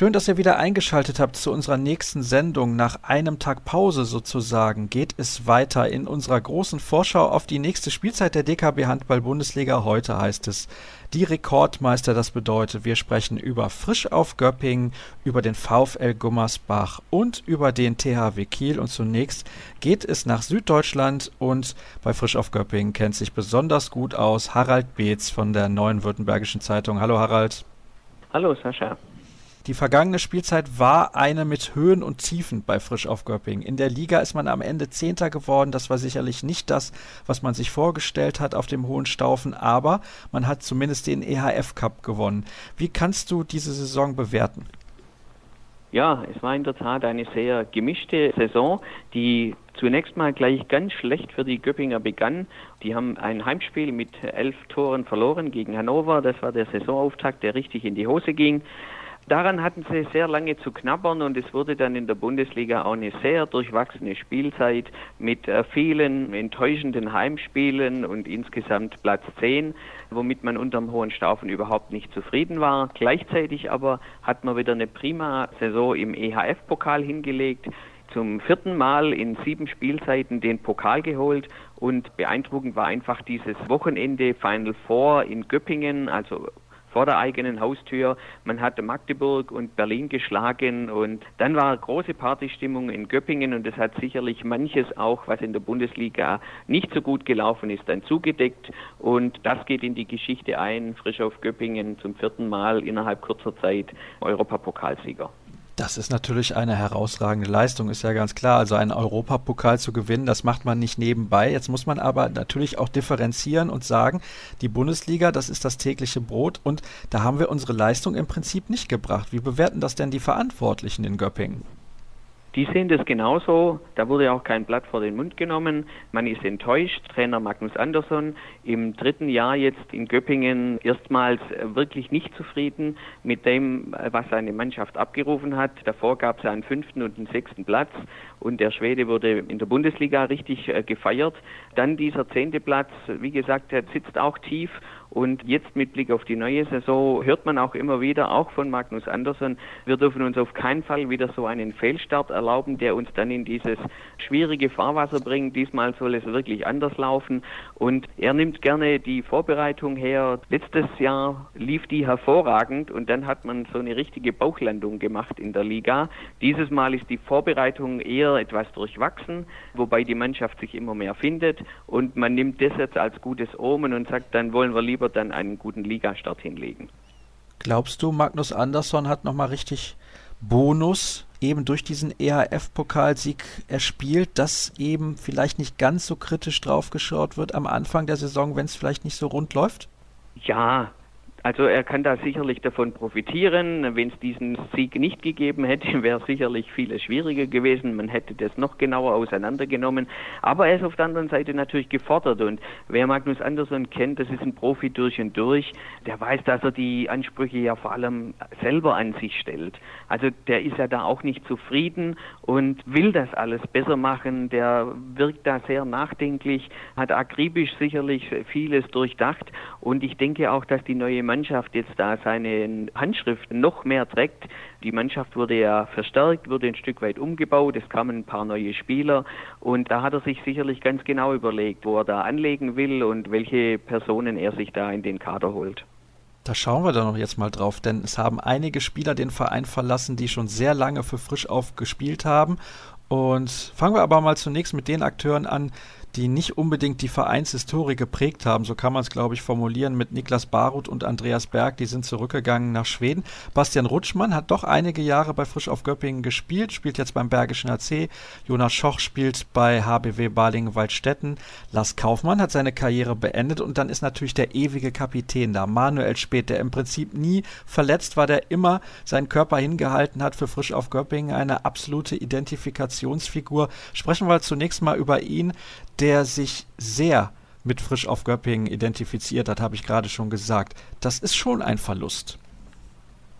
Schön, dass ihr wieder eingeschaltet habt zu unserer nächsten Sendung. Nach einem Tag Pause sozusagen geht es weiter in unserer großen Vorschau auf die nächste Spielzeit der DKB Handball Bundesliga. Heute heißt es die Rekordmeister. Das bedeutet, wir sprechen über Frisch auf Göppingen, über den VfL Gummersbach und über den THW Kiel. Und zunächst geht es nach Süddeutschland und bei Frisch auf Göppingen kennt sich besonders gut aus Harald Beetz von der Neuen Württembergischen Zeitung. Hallo Harald. Hallo Sascha. Die vergangene Spielzeit war eine mit Höhen und Tiefen bei Frisch auf Göppingen. In der Liga ist man am Ende Zehnter geworden. Das war sicherlich nicht das, was man sich vorgestellt hat auf dem Hohen Staufen, aber man hat zumindest den EHF Cup gewonnen. Wie kannst du diese Saison bewerten? Ja, es war in der Tat eine sehr gemischte Saison, die zunächst mal gleich ganz schlecht für die Göppinger begann. Die haben ein Heimspiel mit elf Toren verloren gegen Hannover. Das war der Saisonauftakt, der richtig in die Hose ging. Daran hatten sie sehr lange zu knabbern und es wurde dann in der Bundesliga auch eine sehr durchwachsene Spielzeit mit äh, vielen enttäuschenden Heimspielen und insgesamt Platz 10, womit man unterm Hohen Staufen überhaupt nicht zufrieden war. Gleichzeitig aber hat man wieder eine prima Saison im EHF-Pokal hingelegt zum vierten Mal in sieben Spielzeiten den Pokal geholt und beeindruckend war einfach dieses Wochenende Final Four in Göppingen, also vor der eigenen Haustür. Man hat Magdeburg und Berlin geschlagen und dann war große Partystimmung in Göppingen und das hat sicherlich manches auch, was in der Bundesliga nicht so gut gelaufen ist, dann zugedeckt und das geht in die Geschichte ein. Frisch auf Göppingen zum vierten Mal innerhalb kurzer Zeit Europapokalsieger. Das ist natürlich eine herausragende Leistung, ist ja ganz klar. Also einen Europapokal zu gewinnen, das macht man nicht nebenbei. Jetzt muss man aber natürlich auch differenzieren und sagen, die Bundesliga, das ist das tägliche Brot und da haben wir unsere Leistung im Prinzip nicht gebracht. Wie bewerten das denn die Verantwortlichen in Göppingen? Die sehen das genauso. Da wurde auch kein Blatt vor den Mund genommen. Man ist enttäuscht. Trainer Magnus Andersson im dritten Jahr jetzt in Göppingen erstmals wirklich nicht zufrieden mit dem, was seine Mannschaft abgerufen hat. Davor gab es einen fünften und einen sechsten Platz und der Schwede wurde in der Bundesliga richtig äh, gefeiert. Dann dieser zehnte Platz, wie gesagt, der sitzt auch tief und jetzt mit Blick auf die neue Saison hört man auch immer wieder, auch von Magnus Andersson, wir dürfen uns auf keinen Fall wieder so einen Fehlstart erlauben, der uns dann in dieses schwierige Fahrwasser bringt. Diesmal soll es wirklich anders laufen. Und er nimmt gerne die Vorbereitung her. Letztes Jahr lief die hervorragend und dann hat man so eine richtige Bauchlandung gemacht in der Liga. Dieses Mal ist die Vorbereitung eher etwas durchwachsen, wobei die Mannschaft sich immer mehr findet und man nimmt das jetzt als gutes Omen und sagt, dann wollen wir lieber lieber dann einen guten Ligastart hinlegen. Glaubst du, Magnus Andersson hat nochmal richtig Bonus eben durch diesen EHF-Pokalsieg erspielt, dass eben vielleicht nicht ganz so kritisch draufgeschaut wird am Anfang der Saison, wenn es vielleicht nicht so rund läuft? Ja, also er kann da sicherlich davon profitieren. Wenn es diesen Sieg nicht gegeben hätte, wäre sicherlich vieles schwieriger gewesen. Man hätte das noch genauer auseinandergenommen. Aber er ist auf der anderen Seite natürlich gefordert. Und wer Magnus Andersson kennt, das ist ein Profi durch und durch. Der weiß, dass er die Ansprüche ja vor allem selber an sich stellt. Also der ist ja da auch nicht zufrieden und will das alles besser machen. Der wirkt da sehr nachdenklich, hat akribisch sicherlich vieles durchdacht. Und ich denke auch, dass die neue Mannschaft jetzt da seine Handschrift noch mehr trägt. Die Mannschaft wurde ja verstärkt, wurde ein Stück weit umgebaut, es kamen ein paar neue Spieler und da hat er sich sicherlich ganz genau überlegt, wo er da anlegen will und welche Personen er sich da in den Kader holt. Da schauen wir doch jetzt mal drauf, denn es haben einige Spieler den Verein verlassen, die schon sehr lange für Frisch auf gespielt haben. Und fangen wir aber mal zunächst mit den Akteuren an, die nicht unbedingt die Vereinshistorie geprägt haben, so kann man es, glaube ich, formulieren, mit Niklas Baruth und Andreas Berg, die sind zurückgegangen nach Schweden. Bastian Rutschmann hat doch einige Jahre bei Frisch auf Göppingen gespielt, spielt jetzt beim Bergischen AC. Jonas Schoch spielt bei HBW Balingen-Waldstätten. Lars Kaufmann hat seine Karriere beendet und dann ist natürlich der ewige Kapitän da, Manuel Speth, der im Prinzip nie verletzt war, der immer seinen Körper hingehalten hat für Frisch auf Göppingen, eine absolute Identifikationsfigur. Sprechen wir zunächst mal über ihn der sich sehr mit Frisch auf Göppingen identifiziert hat, habe ich gerade schon gesagt. Das ist schon ein Verlust.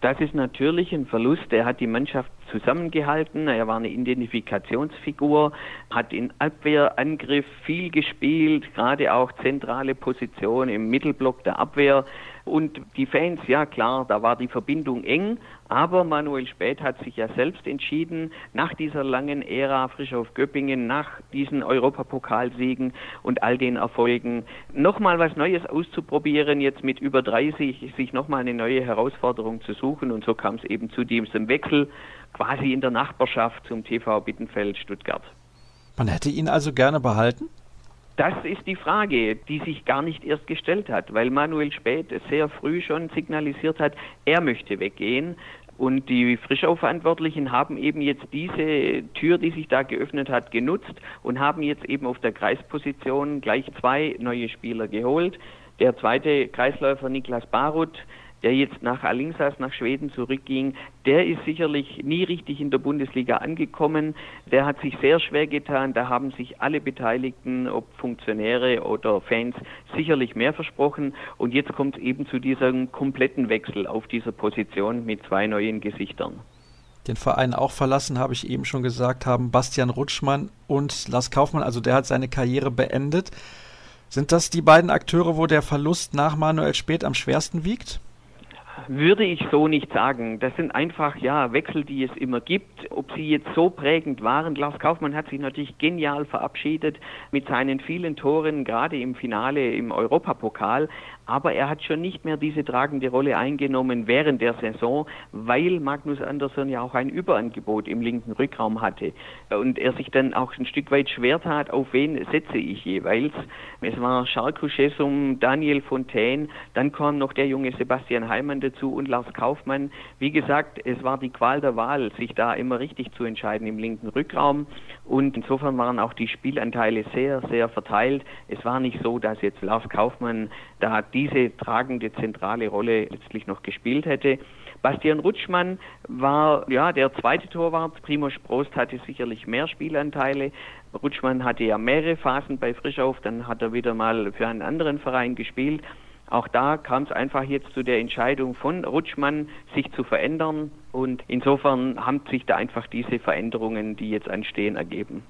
Das ist natürlich ein Verlust. Er hat die Mannschaft zusammengehalten. Er war eine Identifikationsfigur, hat in Abwehrangriff viel gespielt, gerade auch zentrale Position im Mittelblock der Abwehr. Und die Fans, ja klar, da war die Verbindung eng, aber Manuel Späth hat sich ja selbst entschieden, nach dieser langen Ära frisch auf Göppingen, nach diesen Europapokalsiegen und all den Erfolgen, nochmal was Neues auszuprobieren, jetzt mit über 30, sich nochmal eine neue Herausforderung zu suchen. Und so kam es eben zu diesem Wechsel quasi in der Nachbarschaft zum TV Bittenfeld Stuttgart. Man hätte ihn also gerne behalten? Das ist die Frage, die sich gar nicht erst gestellt hat, weil Manuel Späth sehr früh schon signalisiert hat, er möchte weggehen. Und die Frischau-Verantwortlichen haben eben jetzt diese Tür, die sich da geöffnet hat, genutzt und haben jetzt eben auf der Kreisposition gleich zwei neue Spieler geholt. Der zweite Kreisläufer Niklas Baruth, der jetzt nach Alingsas, nach Schweden zurückging, der ist sicherlich nie richtig in der Bundesliga angekommen. Der hat sich sehr schwer getan. Da haben sich alle Beteiligten, ob Funktionäre oder Fans, sicherlich mehr versprochen. Und jetzt kommt es eben zu diesem kompletten Wechsel auf dieser Position mit zwei neuen Gesichtern. Den Verein auch verlassen, habe ich eben schon gesagt, haben Bastian Rutschmann und Lars Kaufmann. Also der hat seine Karriere beendet. Sind das die beiden Akteure, wo der Verlust nach Manuel Spät am schwersten wiegt? Würde ich so nicht sagen. Das sind einfach ja Wechsel, die es immer gibt. Ob sie jetzt so prägend waren, Lars Kaufmann hat sich natürlich genial verabschiedet mit seinen vielen Toren, gerade im Finale im Europapokal aber er hat schon nicht mehr diese tragende Rolle eingenommen während der Saison, weil Magnus Andersson ja auch ein Überangebot im linken Rückraum hatte und er sich dann auch ein Stück weit schwer tat, auf wen setze ich jeweils. Es war Scharko Schessum, Daniel Fontaine, dann kam noch der junge Sebastian Heimann dazu und Lars Kaufmann. Wie gesagt, es war die Qual der Wahl, sich da immer richtig zu entscheiden im linken Rückraum und insofern waren auch die Spielanteile sehr, sehr verteilt. Es war nicht so, dass jetzt Lars Kaufmann da diese tragende zentrale Rolle letztlich noch gespielt hätte. Bastian Rutschmann war ja der zweite Torwart. Primo Sprost hatte sicherlich mehr Spielanteile. Rutschmann hatte ja mehrere Phasen bei Frischauf, dann hat er wieder mal für einen anderen Verein gespielt. Auch da kam es einfach jetzt zu der Entscheidung von Rutschmann, sich zu verändern. Und insofern haben sich da einfach diese Veränderungen, die jetzt anstehen, ergeben.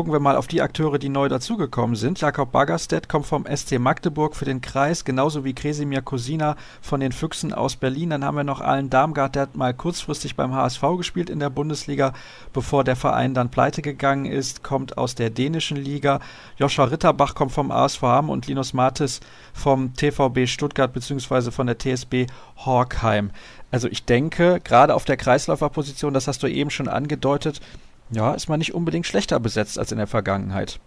Gucken wir mal auf die Akteure, die neu dazugekommen sind. Jakob Baggerstedt kommt vom SC Magdeburg für den Kreis, genauso wie Kresimir Kosina von den Füchsen aus Berlin. Dann haben wir noch Allen Darmgard, der hat mal kurzfristig beim HSV gespielt in der Bundesliga, bevor der Verein dann pleite gegangen ist, kommt aus der dänischen Liga. Joshua Ritterbach kommt vom ASV Hamm und Linus Martis vom TVB Stuttgart bzw. von der TSB Horkheim. Also ich denke, gerade auf der Kreisläuferposition, das hast du eben schon angedeutet, ja, ist man nicht unbedingt schlechter besetzt als in der Vergangenheit.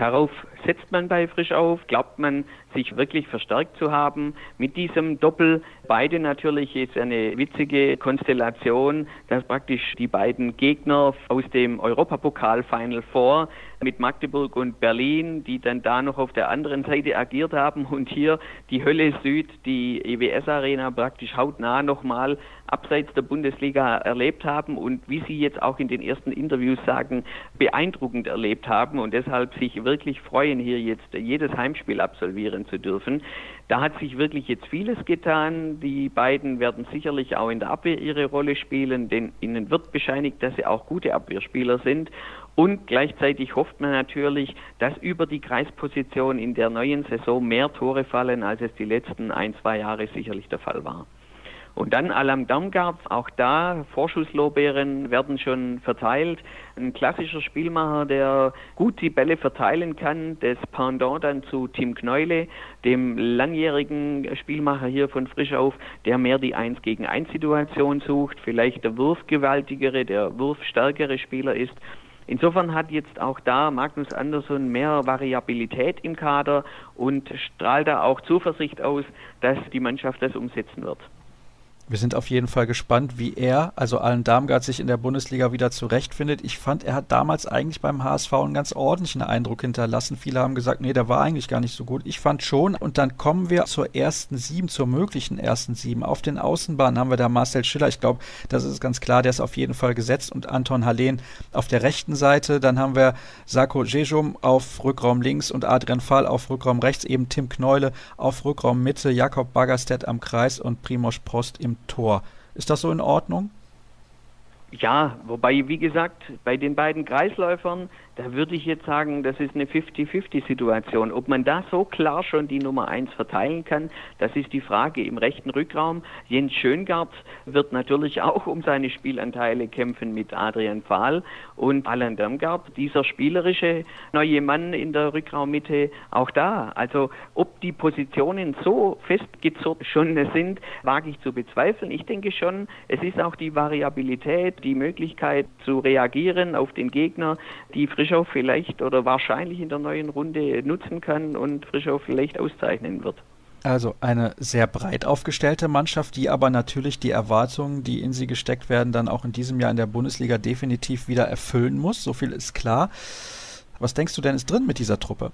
Darauf setzt man bei Frisch auf, glaubt man, sich wirklich verstärkt zu haben. Mit diesem Doppel, beide natürlich ist eine witzige Konstellation, dass praktisch die beiden Gegner aus dem Europapokal Final Four mit Magdeburg und Berlin, die dann da noch auf der anderen Seite agiert haben und hier die Hölle Süd, die EWS Arena praktisch hautnah nochmal abseits der Bundesliga erlebt haben und wie Sie jetzt auch in den ersten Interviews sagen, beeindruckend erlebt haben und deshalb sich wirklich freuen, hier jetzt jedes Heimspiel absolvieren zu dürfen. Da hat sich wirklich jetzt vieles getan. Die beiden werden sicherlich auch in der Abwehr ihre Rolle spielen, denn ihnen wird bescheinigt, dass sie auch gute Abwehrspieler sind. Und gleichzeitig hofft man natürlich, dass über die Kreisposition in der neuen Saison mehr Tore fallen, als es die letzten ein, zwei Jahre sicherlich der Fall war. Und dann Alam Damgard, auch da Vorschusslorbeeren werden schon verteilt. Ein klassischer Spielmacher, der gut die Bälle verteilen kann. Das Pendant dann zu Tim Kneule, dem langjährigen Spielmacher hier von Frischauf, der mehr die 1 gegen 1 Situation sucht, vielleicht der wurfgewaltigere, der wurfstärkere Spieler ist. Insofern hat jetzt auch da Magnus Andersson mehr Variabilität im Kader und strahlt da auch Zuversicht aus, dass die Mannschaft das umsetzen wird. Wir sind auf jeden Fall gespannt, wie er, also Allen Darmgard, sich in der Bundesliga wieder zurechtfindet. Ich fand, er hat damals eigentlich beim HSV einen ganz ordentlichen Eindruck hinterlassen. Viele haben gesagt, nee, der war eigentlich gar nicht so gut. Ich fand schon. Und dann kommen wir zur ersten sieben, zur möglichen ersten sieben. Auf den Außenbahnen haben wir da Marcel Schiller. Ich glaube, das ist ganz klar, der ist auf jeden Fall gesetzt. Und Anton Hallen auf der rechten Seite. Dann haben wir Sako Jejum auf Rückraum links und Adrian Fall auf Rückraum rechts. Eben Tim Kneule auf Rückraum Mitte, Jakob Baggerstedt am Kreis und Primoz Prost im Tor. Ist das so in Ordnung? Ja, wobei, wie gesagt, bei den beiden Kreisläufern, da würde ich jetzt sagen, das ist eine 50-50-Situation. Ob man da so klar schon die Nummer 1 verteilen kann, das ist die Frage im rechten Rückraum. Jens Schöngart wird natürlich auch um seine Spielanteile kämpfen mit Adrian Pfahl und Alan Damgard, dieser spielerische neue Mann in der Rückraummitte, auch da. Also ob die Positionen so festgezurrt schon sind, wage ich zu bezweifeln. Ich denke schon, es ist auch die Variabilität, die Möglichkeit zu reagieren auf den Gegner, die Frischow vielleicht oder wahrscheinlich in der neuen Runde nutzen kann und Frischow vielleicht auszeichnen wird. Also eine sehr breit aufgestellte Mannschaft, die aber natürlich die Erwartungen, die in sie gesteckt werden, dann auch in diesem Jahr in der Bundesliga definitiv wieder erfüllen muss. So viel ist klar. Was denkst du denn ist drin mit dieser Truppe?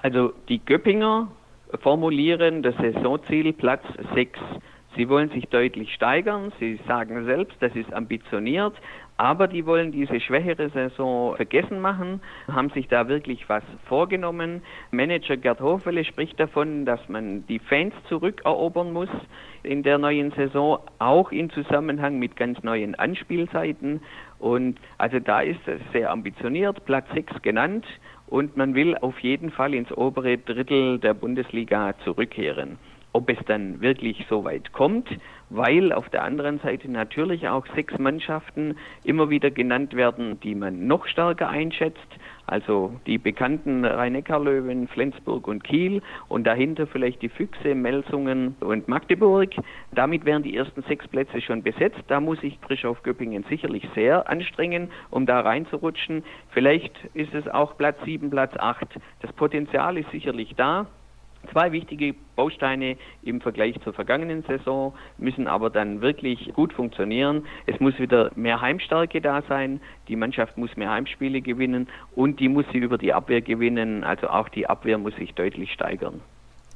Also die Göppinger formulieren das Saisonziel Platz 6. Sie wollen sich deutlich steigern. Sie sagen selbst, das ist ambitioniert. Aber die wollen diese schwächere Saison vergessen machen, haben sich da wirklich was vorgenommen. Manager Gerd Hofele spricht davon, dass man die Fans zurückerobern muss in der neuen Saison, auch in Zusammenhang mit ganz neuen Anspielzeiten. Und also da ist es sehr ambitioniert, Platz 6 genannt. Und man will auf jeden Fall ins obere Drittel der Bundesliga zurückkehren ob es dann wirklich so weit kommt, weil auf der anderen Seite natürlich auch sechs Mannschaften immer wieder genannt werden, die man noch stärker einschätzt. Also die bekannten Rhein-Neckar-Löwen, Flensburg und Kiel und dahinter vielleicht die Füchse, Melsungen und Magdeburg. Damit wären die ersten sechs Plätze schon besetzt. Da muss sich Bischof Göppingen sicherlich sehr anstrengen, um da reinzurutschen. Vielleicht ist es auch Platz sieben, Platz acht. Das Potenzial ist sicherlich da. Zwei wichtige Bausteine im Vergleich zur vergangenen Saison müssen aber dann wirklich gut funktionieren. Es muss wieder mehr Heimstärke da sein, die Mannschaft muss mehr Heimspiele gewinnen und die muss sie über die Abwehr gewinnen. Also auch die Abwehr muss sich deutlich steigern.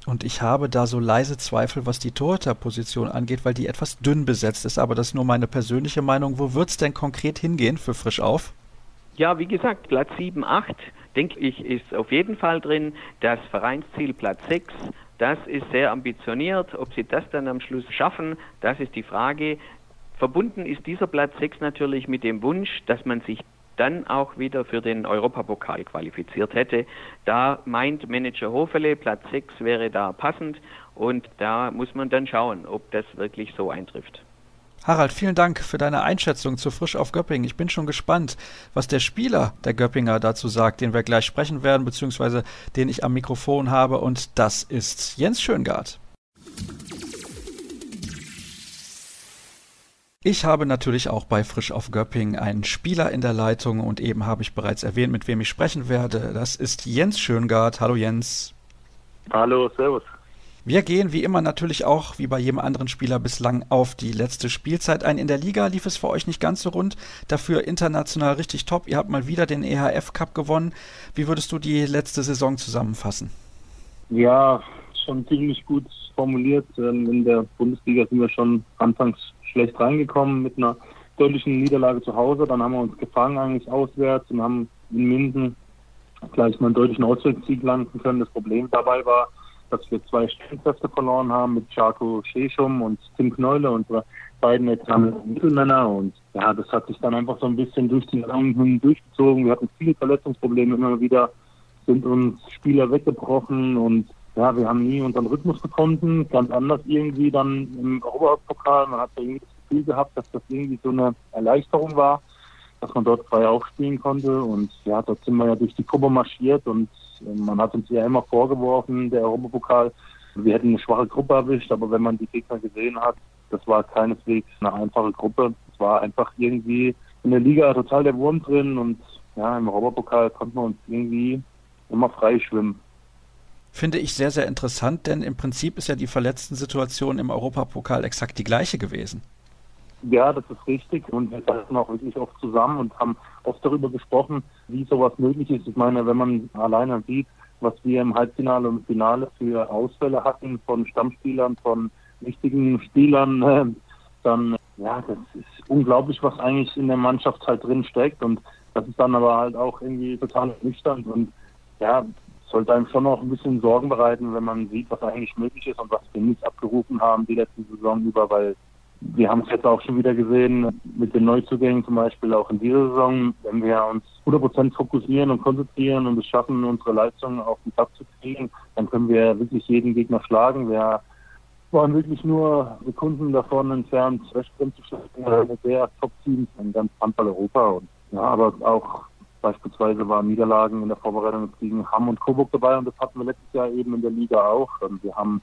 Und ich habe da so leise Zweifel, was die Torhüterposition angeht, weil die etwas dünn besetzt ist. Aber das ist nur meine persönliche Meinung. Wo wird es denn konkret hingehen für Frisch auf? Ja, wie gesagt, Platz 7, 8 denke ich, ist auf jeden Fall drin. Das Vereinsziel Platz 6, das ist sehr ambitioniert. Ob sie das dann am Schluss schaffen, das ist die Frage. Verbunden ist dieser Platz 6 natürlich mit dem Wunsch, dass man sich dann auch wieder für den Europapokal qualifiziert hätte. Da meint Manager Hofele, Platz 6 wäre da passend und da muss man dann schauen, ob das wirklich so eintrifft. Harald, vielen Dank für deine Einschätzung zu Frisch auf Göppingen. Ich bin schon gespannt, was der Spieler der Göppinger dazu sagt, den wir gleich sprechen werden, beziehungsweise den ich am Mikrofon habe. Und das ist Jens Schöngard. Ich habe natürlich auch bei Frisch auf Göppingen einen Spieler in der Leitung und eben habe ich bereits erwähnt, mit wem ich sprechen werde. Das ist Jens Schöngard. Hallo Jens. Hallo, Servus. Wir gehen wie immer natürlich auch, wie bei jedem anderen Spieler bislang, auf die letzte Spielzeit ein. In der Liga lief es für euch nicht ganz so rund, dafür international richtig top. Ihr habt mal wieder den EHF Cup gewonnen. Wie würdest du die letzte Saison zusammenfassen? Ja, schon ziemlich gut formuliert. Ähm, in der Bundesliga sind wir schon anfangs schlecht reingekommen mit einer deutlichen Niederlage zu Hause. Dann haben wir uns gefangen eigentlich auswärts und haben in Minden gleich mal einen deutlichen Auswärtssieg landen können. Das Problem dabei war, dass wir zwei Stellenkräfte verloren haben mit Charco Schechum und Tim Knolle, unsere beiden examen Mittelmänner. Und ja, das hat sich dann einfach so ein bisschen durch die Saison durchgezogen. Wir hatten viele Verletzungsprobleme immer wieder, sind uns Spieler weggebrochen und ja, wir haben nie unseren Rhythmus gefunden. Ganz anders irgendwie dann im Europapokal. Man hat irgendwie das Gefühl gehabt, dass das irgendwie so eine Erleichterung war, dass man dort frei aufspielen konnte. Und ja, dort sind wir ja durch die Gruppe marschiert und man hat uns ja immer vorgeworfen, der Europapokal, wir hätten eine schwache Gruppe erwischt, aber wenn man die Gegner gesehen hat, das war keineswegs eine einfache Gruppe. Es war einfach irgendwie in der Liga total der Wurm drin und ja, im Europapokal konnten wir uns irgendwie immer frei schwimmen. Finde ich sehr, sehr interessant, denn im Prinzip ist ja die verletzten Situation im Europapokal exakt die gleiche gewesen. Ja, das ist richtig. Und wir saßen auch wirklich oft zusammen und haben oft darüber gesprochen, wie sowas möglich ist. Ich meine, wenn man alleine sieht, was wir im Halbfinale und Finale für Ausfälle hatten von Stammspielern, von wichtigen Spielern, äh, dann, ja, das ist unglaublich, was eigentlich in der Mannschaft halt drin steckt. Und das ist dann aber halt auch irgendwie total nüchtern und ja, sollte einem schon noch ein bisschen Sorgen bereiten, wenn man sieht, was eigentlich möglich ist und was wir nicht abgerufen haben die letzte Saison über, weil wir haben es jetzt auch schon wieder gesehen mit den Neuzugängen zum Beispiel auch in dieser Saison, wenn wir uns 100% fokussieren und konzentrieren und es schaffen, unsere Leistungen auf den Platz zu kriegen, dann können wir wirklich jeden Gegner schlagen. Wir waren wirklich nur Sekunden davon entfernt, Westbrem zu schlagen, mit der Top-Teams in ganz Handball Europa. Und, ja, aber auch beispielsweise waren Niederlagen in der Vorbereitung gegen Hamm und Coburg dabei und das hatten wir letztes Jahr eben in der Liga auch. Und wir haben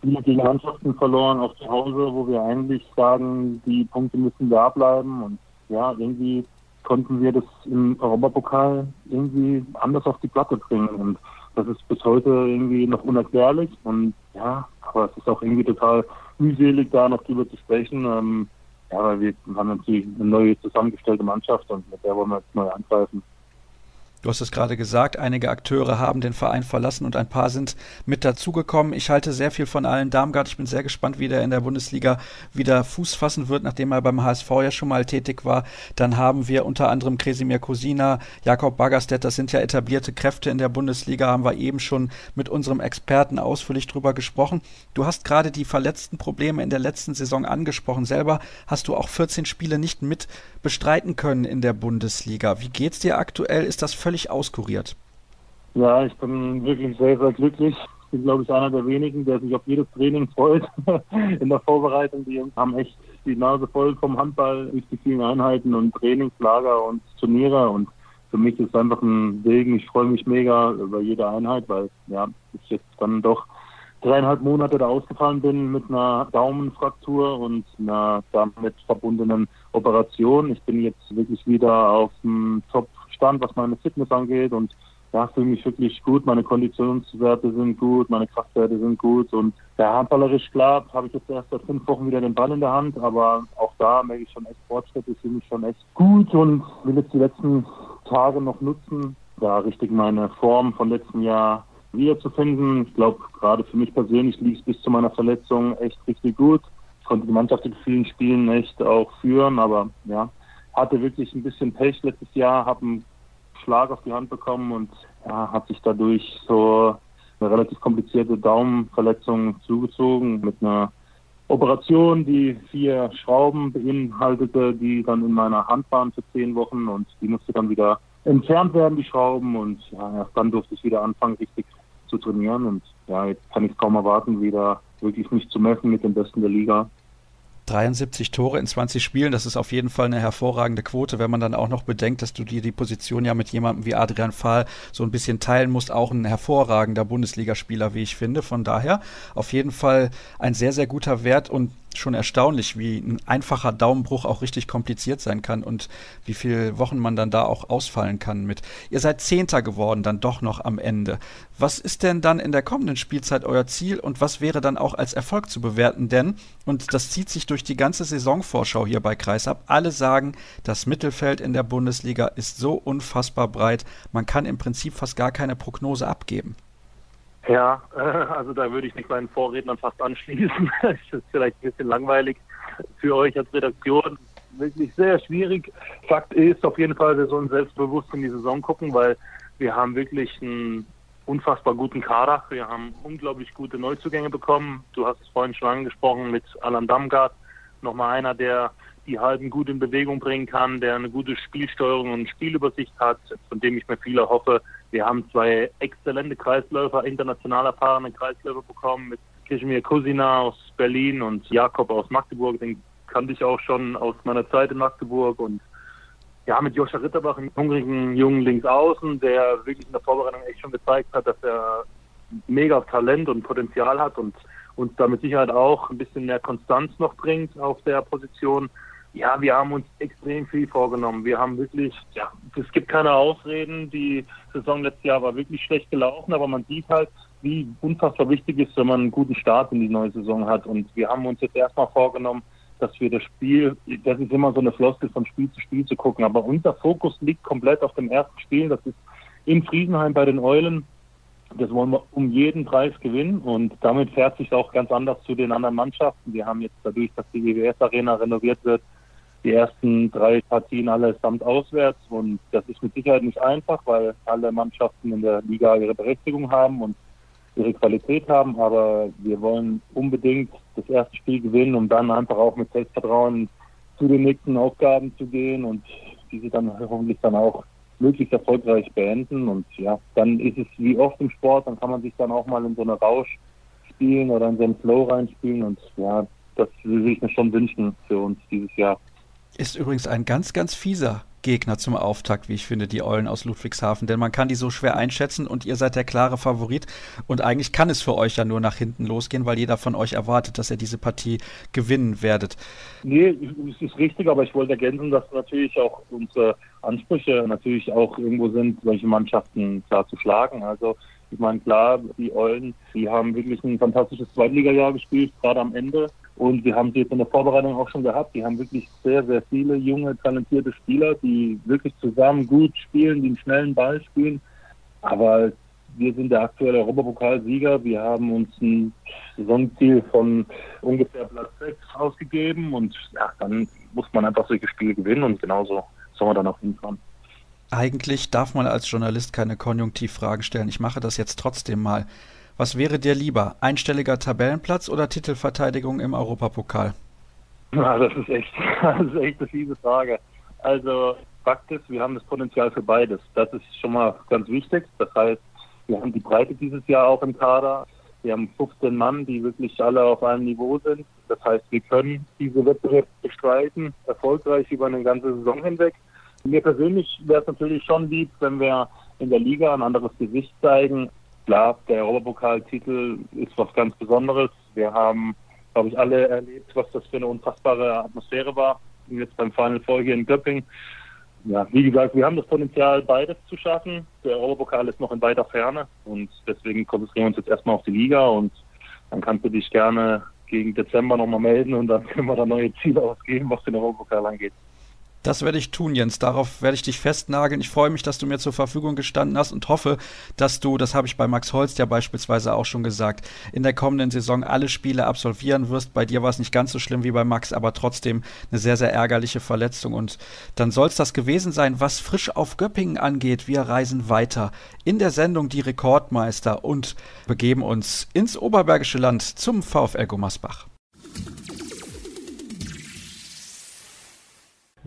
viele gegen Mannschaften verloren auf zu Hause, wo wir eigentlich sagen, die Punkte müssen da bleiben und ja, irgendwie konnten wir das im Europapokal irgendwie anders auf die Platte bringen und das ist bis heute irgendwie noch unerklärlich und ja, aber es ist auch irgendwie total mühselig, da noch drüber zu sprechen. Ähm, ja, weil wir haben natürlich eine neue zusammengestellte Mannschaft und mit der wollen wir jetzt neu angreifen. Du hast es gerade gesagt, einige Akteure haben den Verein verlassen und ein paar sind mit dazugekommen. Ich halte sehr viel von allen Darmgard. Ich bin sehr gespannt, wie der in der Bundesliga wieder Fuß fassen wird, nachdem er beim HSV ja schon mal tätig war. Dann haben wir unter anderem Kresimir Kosina, Jakob Baggerstedt, das sind ja etablierte Kräfte in der Bundesliga, haben wir eben schon mit unserem Experten ausführlich drüber gesprochen. Du hast gerade die verletzten Probleme in der letzten Saison angesprochen. Selber hast du auch 14 Spiele nicht mit bestreiten können in der Bundesliga. Wie geht's dir aktuell? Ist das völlig auskuriert? Ja, ich bin wirklich sehr, sehr glücklich. Ich bin, glaube ich, einer der wenigen, der sich auf jedes Training freut in der Vorbereitung. Die haben echt die Nase voll vom Handball durch die vielen Einheiten und Trainingslager und Turniere. Und für mich ist es einfach ein Segen. Ich freue mich mega über jede Einheit, weil ja, ich jetzt dann doch dreieinhalb Monate da ausgefallen bin mit einer Daumenfraktur und einer damit verbundenen Operation. Ich bin jetzt wirklich wieder auf dem Top-Stand, was meine Fitness angeht und ja, fühle mich wirklich gut. Meine Konditionswerte sind gut, meine Kraftwerte sind gut und ja, handballerisch klar habe ich jetzt erst seit fünf Wochen wieder den Ball in der Hand, aber auch da merke ich schon echt Fortschritte, ich fühle mich schon echt gut und will jetzt die letzten Tage noch nutzen, da richtig meine Form von letztem Jahr wiederzufinden. Ich glaube, gerade für mich persönlich lief es bis zu meiner Verletzung echt richtig gut. Ich konnte die Mannschaft in vielen Spielen echt auch führen, aber ja, hatte wirklich ein bisschen Pech letztes Jahr, habe einen Schlag auf die Hand bekommen und ja, hat sich dadurch so eine relativ komplizierte Daumenverletzung zugezogen mit einer Operation, die vier Schrauben beinhaltete, die dann in meiner Hand waren für zehn Wochen und die musste dann wieder entfernt werden, die Schrauben und ja, erst dann durfte ich wieder anfangen, richtig zu trainieren und ja, jetzt kann ich kaum erwarten, wieder wirklich mich zu messen mit den Besten der Liga. 73 Tore in 20 Spielen, das ist auf jeden Fall eine hervorragende Quote, wenn man dann auch noch bedenkt, dass du dir die Position ja mit jemandem wie Adrian Fahl so ein bisschen teilen musst, auch ein hervorragender Bundesligaspieler, wie ich finde. Von daher auf jeden Fall ein sehr, sehr guter Wert und schon erstaunlich, wie ein einfacher Daumenbruch auch richtig kompliziert sein kann und wie viele Wochen man dann da auch ausfallen kann mit. Ihr seid Zehnter geworden, dann doch noch am Ende. Was ist denn dann in der kommenden Spielzeit euer Ziel und was wäre dann auch als Erfolg zu bewerten? Denn, und das zieht sich durch die ganze Saisonvorschau hier bei Kreisab, alle sagen, das Mittelfeld in der Bundesliga ist so unfassbar breit, man kann im Prinzip fast gar keine Prognose abgeben. Ja, also da würde ich mich meinen Vorrednern fast anschließen. das ist vielleicht ein bisschen langweilig für euch als Redaktion. Wirklich sehr schwierig. Fakt ist auf jeden Fall, wir sollen selbstbewusst in die Saison gucken, weil wir haben wirklich einen unfassbar guten Kader. Wir haben unglaublich gute Neuzugänge bekommen. Du hast es vorhin schon angesprochen mit Alan Damgard. Nochmal einer, der die Halben gut in Bewegung bringen kann, der eine gute Spielsteuerung und Spielübersicht hat, von dem ich mir viel erhoffe. Wir haben zwei exzellente Kreisläufer, international erfahrene Kreisläufer bekommen mit Kishmir Kusina aus Berlin und Jakob aus Magdeburg. Den kannte ich auch schon aus meiner Zeit in Magdeburg und ja, mit Joscha Ritterbach, einem hungrigen jungen Linksaußen, der wirklich in der Vorbereitung echt schon gezeigt hat, dass er mega Talent und Potenzial hat und uns da mit Sicherheit auch ein bisschen mehr Konstanz noch bringt auf der Position. Ja, wir haben uns extrem viel vorgenommen. Wir haben wirklich, ja, es gibt keine Ausreden. Die Saison letztes Jahr war wirklich schlecht gelaufen, aber man sieht halt, wie unfassbar wichtig ist, wenn man einen guten Start in die neue Saison hat. Und wir haben uns jetzt erstmal vorgenommen, dass wir das Spiel, das ist immer so eine Floskel von Spiel zu Spiel zu gucken, aber unser Fokus liegt komplett auf dem ersten Spiel. Das ist in Friesenheim bei den Eulen. Das wollen wir um jeden Preis gewinnen und damit fährt sich auch ganz anders zu den anderen Mannschaften. Wir haben jetzt dadurch, dass die WWS Arena renoviert wird, die ersten drei Partien allesamt auswärts und das ist mit Sicherheit nicht einfach, weil alle Mannschaften in der Liga ihre Berechtigung haben und ihre Qualität haben, aber wir wollen unbedingt das erste Spiel gewinnen, um dann einfach auch mit Selbstvertrauen zu den nächsten Aufgaben zu gehen und diese dann hoffentlich dann auch möglichst erfolgreich beenden. Und ja, dann ist es wie oft im Sport, dann kann man sich dann auch mal in so eine Rausch spielen oder in so einen Flow reinspielen. Und ja, das würde ich mir schon wünschen für uns dieses Jahr. Ist übrigens ein ganz, ganz fieser Gegner zum Auftakt, wie ich finde, die Eulen aus Ludwigshafen. Denn man kann die so schwer einschätzen und ihr seid der klare Favorit. Und eigentlich kann es für euch ja nur nach hinten losgehen, weil jeder von euch erwartet, dass ihr diese Partie gewinnen werdet. Nee, es ist richtig, aber ich wollte ergänzen, dass natürlich auch unsere Ansprüche natürlich auch irgendwo sind, solche Mannschaften klar zu schlagen. Also ich meine, klar, die Eulen, die haben wirklich ein fantastisches Zweitligajahr gespielt, gerade am Ende. Und wir haben sie jetzt in der Vorbereitung auch schon gehabt. Die haben wirklich sehr, sehr viele junge, talentierte Spieler, die wirklich zusammen gut spielen, die einen schnellen Ball spielen. Aber wir sind der aktuelle Europapokalsieger. Wir haben uns ein Saisonziel von ungefähr Platz 6 ausgegeben. Und ja, dann muss man einfach solche Spiele gewinnen. Und genauso soll man dann auch hinfahren. Eigentlich darf man als Journalist keine Konjunktivfragen stellen. Ich mache das jetzt trotzdem mal. Was wäre dir lieber, einstelliger Tabellenplatz oder Titelverteidigung im Europapokal? Ja, das ist echt, das ist echt eine fiese Frage. Also Fakt ist, wir haben das Potenzial für beides. Das ist schon mal ganz wichtig. Das heißt, wir haben die Breite dieses Jahr auch im Kader. Wir haben 15 Mann, die wirklich alle auf einem Niveau sind. Das heißt, wir können diese Wettbewerbe bestreiten, erfolgreich über eine ganze Saison hinweg. Mir persönlich wäre es natürlich schon lieb, wenn wir in der Liga ein anderes Gesicht zeigen. Klar, der Europapokaltitel ist was ganz Besonderes. Wir haben, glaube ich, alle erlebt, was das für eine unfassbare Atmosphäre war. Jetzt beim Final Four hier in Göppingen. Ja, wie gesagt, wir haben das Potenzial, beides zu schaffen. Der Europapokal ist noch in weiter Ferne und deswegen konzentrieren wir uns jetzt erstmal auf die Liga und dann kannst du dich gerne gegen Dezember nochmal melden und dann können wir da neue Ziele ausgeben, was den Europapokal angeht. Das werde ich tun, Jens. Darauf werde ich dich festnageln. Ich freue mich, dass du mir zur Verfügung gestanden hast und hoffe, dass du, das habe ich bei Max Holst ja beispielsweise auch schon gesagt, in der kommenden Saison alle Spiele absolvieren wirst. Bei dir war es nicht ganz so schlimm wie bei Max, aber trotzdem eine sehr, sehr ärgerliche Verletzung. Und dann soll es das gewesen sein, was frisch auf Göppingen angeht. Wir reisen weiter in der Sendung Die Rekordmeister und begeben uns ins Oberbergische Land zum VfL Gummersbach.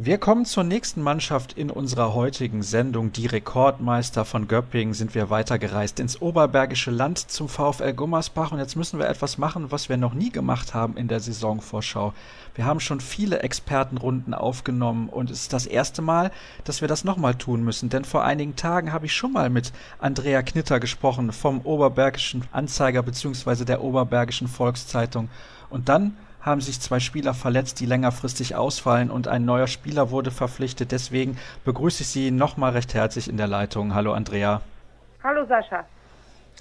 Wir kommen zur nächsten Mannschaft in unserer heutigen Sendung. Die Rekordmeister von Göppingen sind wir weitergereist ins Oberbergische Land zum VfL Gummersbach. Und jetzt müssen wir etwas machen, was wir noch nie gemacht haben in der Saisonvorschau. Wir haben schon viele Expertenrunden aufgenommen und es ist das erste Mal, dass wir das nochmal tun müssen. Denn vor einigen Tagen habe ich schon mal mit Andrea Knitter gesprochen vom Oberbergischen Anzeiger bzw. der Oberbergischen Volkszeitung. Und dann haben sich zwei Spieler verletzt, die längerfristig ausfallen und ein neuer Spieler wurde verpflichtet. Deswegen begrüße ich Sie nochmal recht herzlich in der Leitung. Hallo Andrea. Hallo Sascha.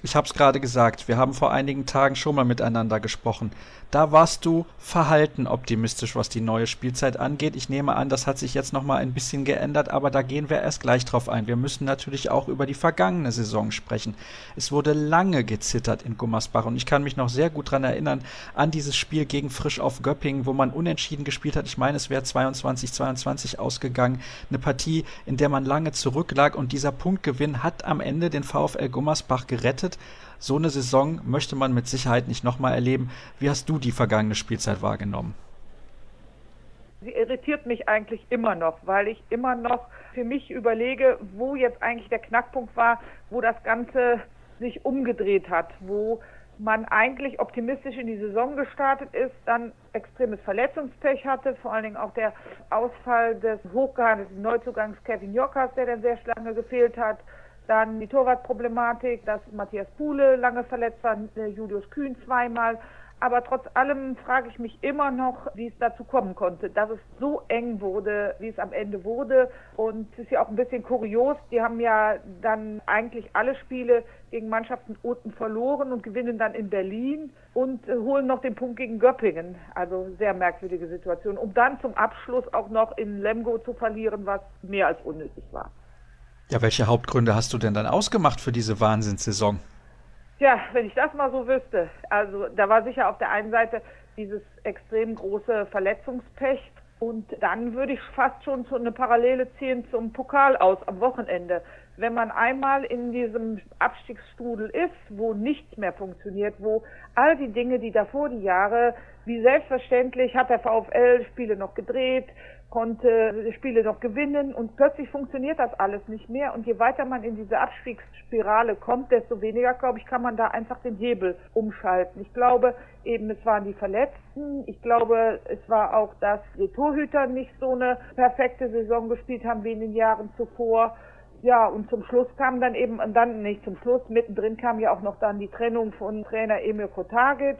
Ich habe es gerade gesagt, wir haben vor einigen Tagen schon mal miteinander gesprochen. Da warst du verhalten optimistisch, was die neue Spielzeit angeht. Ich nehme an, das hat sich jetzt noch mal ein bisschen geändert, aber da gehen wir erst gleich drauf ein. Wir müssen natürlich auch über die vergangene Saison sprechen. Es wurde lange gezittert in Gummersbach und ich kann mich noch sehr gut daran erinnern an dieses Spiel gegen Frisch auf Göppingen, wo man unentschieden gespielt hat. Ich meine, es wäre 22-22 ausgegangen. Eine Partie, in der man lange zurücklag und dieser Punktgewinn hat am Ende den VfL Gummersbach gerettet. So eine Saison möchte man mit Sicherheit nicht nochmal erleben. Wie hast du die vergangene Spielzeit wahrgenommen? Sie irritiert mich eigentlich immer noch, weil ich immer noch für mich überlege, wo jetzt eigentlich der Knackpunkt war, wo das Ganze sich umgedreht hat, wo man eigentlich optimistisch in die Saison gestartet ist, dann extremes Verletzungspech hatte, vor allen Dingen auch der Ausfall des hochgehandelten Neuzugangs Kevin Jockers, der dann sehr lange gefehlt hat, dann die Torwartproblematik, dass Matthias Puhle lange verletzt war, äh, Julius Kühn zweimal. Aber trotz allem frage ich mich immer noch, wie es dazu kommen konnte, dass es so eng wurde, wie es am Ende wurde. Und es ist ja auch ein bisschen kurios. Die haben ja dann eigentlich alle Spiele gegen Mannschaften unten verloren und gewinnen dann in Berlin und äh, holen noch den Punkt gegen Göppingen. Also sehr merkwürdige Situation. Um dann zum Abschluss auch noch in Lemgo zu verlieren, was mehr als unnötig war. Ja, welche Hauptgründe hast du denn dann ausgemacht für diese Wahnsinnssaison? Ja, wenn ich das mal so wüsste. Also da war sicher auf der einen Seite dieses extrem große Verletzungspech und dann würde ich fast schon so eine Parallele ziehen zum Pokal aus am Wochenende. wenn man einmal in diesem Abstiegsstrudel ist, wo nichts mehr funktioniert, wo all die Dinge, die davor die Jahre, wie selbstverständlich hat der VfL Spiele noch gedreht, konnte Spiele noch gewinnen und plötzlich funktioniert das alles nicht mehr und je weiter man in diese Abstiegsspirale kommt, desto weniger, glaube ich, kann man da einfach den Hebel umschalten. Ich glaube eben, es waren die Verletzten, ich glaube, es war auch, dass die Torhüter nicht so eine perfekte Saison gespielt haben wie in den Jahren zuvor. Ja, und zum Schluss kam dann eben, und dann nicht zum Schluss, mittendrin kam ja auch noch dann die Trennung von Trainer Emil Kotagic,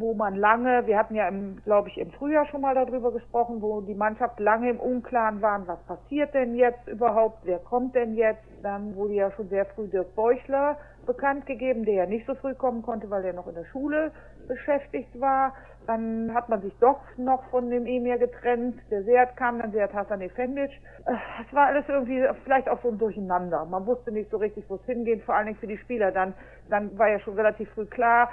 wo man lange, wir hatten ja, glaube ich, im Frühjahr schon mal darüber gesprochen, wo die Mannschaft lange im Unklaren waren, was passiert denn jetzt überhaupt, wer kommt denn jetzt. Dann wurde ja schon sehr früh Dirk Beuchler bekannt gegeben, der ja nicht so früh kommen konnte, weil er noch in der Schule beschäftigt war. Dann hat man sich doch noch von dem Emir getrennt. Der Seat kam dann, Seat Hassan Efendic. Äh, es war alles irgendwie vielleicht auch so ein Durcheinander. Man wusste nicht so richtig, wo es hingeht, vor allen Dingen für die Spieler. Dann, dann war ja schon relativ früh klar,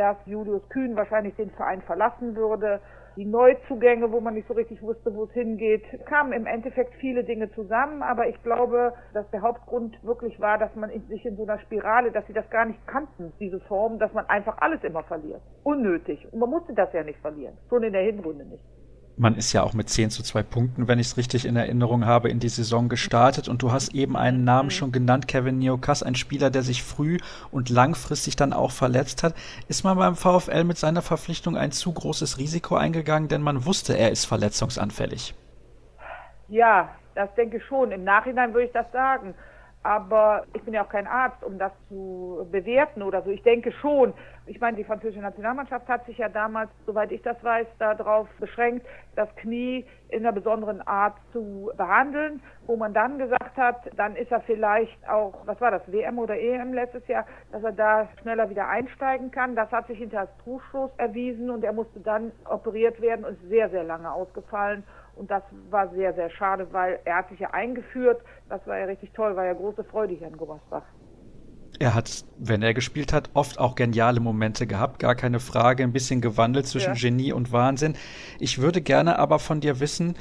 dass Julius Kühn wahrscheinlich den Verein verlassen würde die Neuzugänge, wo man nicht so richtig wusste, wo es hingeht, kamen im Endeffekt viele Dinge zusammen. Aber ich glaube, dass der Hauptgrund wirklich war, dass man sich in so einer Spirale, dass sie das gar nicht kannten, diese Form, dass man einfach alles immer verliert. Unnötig. Und man musste das ja nicht verlieren. Schon in der Hinrunde nicht man ist ja auch mit 10 zu 2 Punkten, wenn ich es richtig in Erinnerung habe, in die Saison gestartet. Und du hast eben einen Namen mhm. schon genannt, Kevin Neokas, ein Spieler, der sich früh und langfristig dann auch verletzt hat. Ist man beim VfL mit seiner Verpflichtung ein zu großes Risiko eingegangen, denn man wusste, er ist verletzungsanfällig? Ja, das denke ich schon. Im Nachhinein würde ich das sagen. Aber ich bin ja auch kein Arzt, um das zu bewerten oder so. Ich denke schon. Ich meine, die französische Nationalmannschaft hat sich ja damals, soweit ich das weiß, darauf beschränkt, das Knie in einer besonderen Art zu behandeln, wo man dann gesagt hat, dann ist er vielleicht auch, was war das, WM oder EM letztes Jahr, dass er da schneller wieder einsteigen kann. Das hat sich hinter als Trugschluss erwiesen und er musste dann operiert werden und ist sehr, sehr lange ausgefallen. Und das war sehr, sehr schade, weil er hat sich ja eingeführt. Das war ja richtig toll, war ja große Freude hier in Gummersbach. Er hat, wenn er gespielt hat, oft auch geniale Momente gehabt, gar keine Frage, ein bisschen gewandelt zwischen ja. Genie und Wahnsinn. Ich würde gerne aber von dir wissen,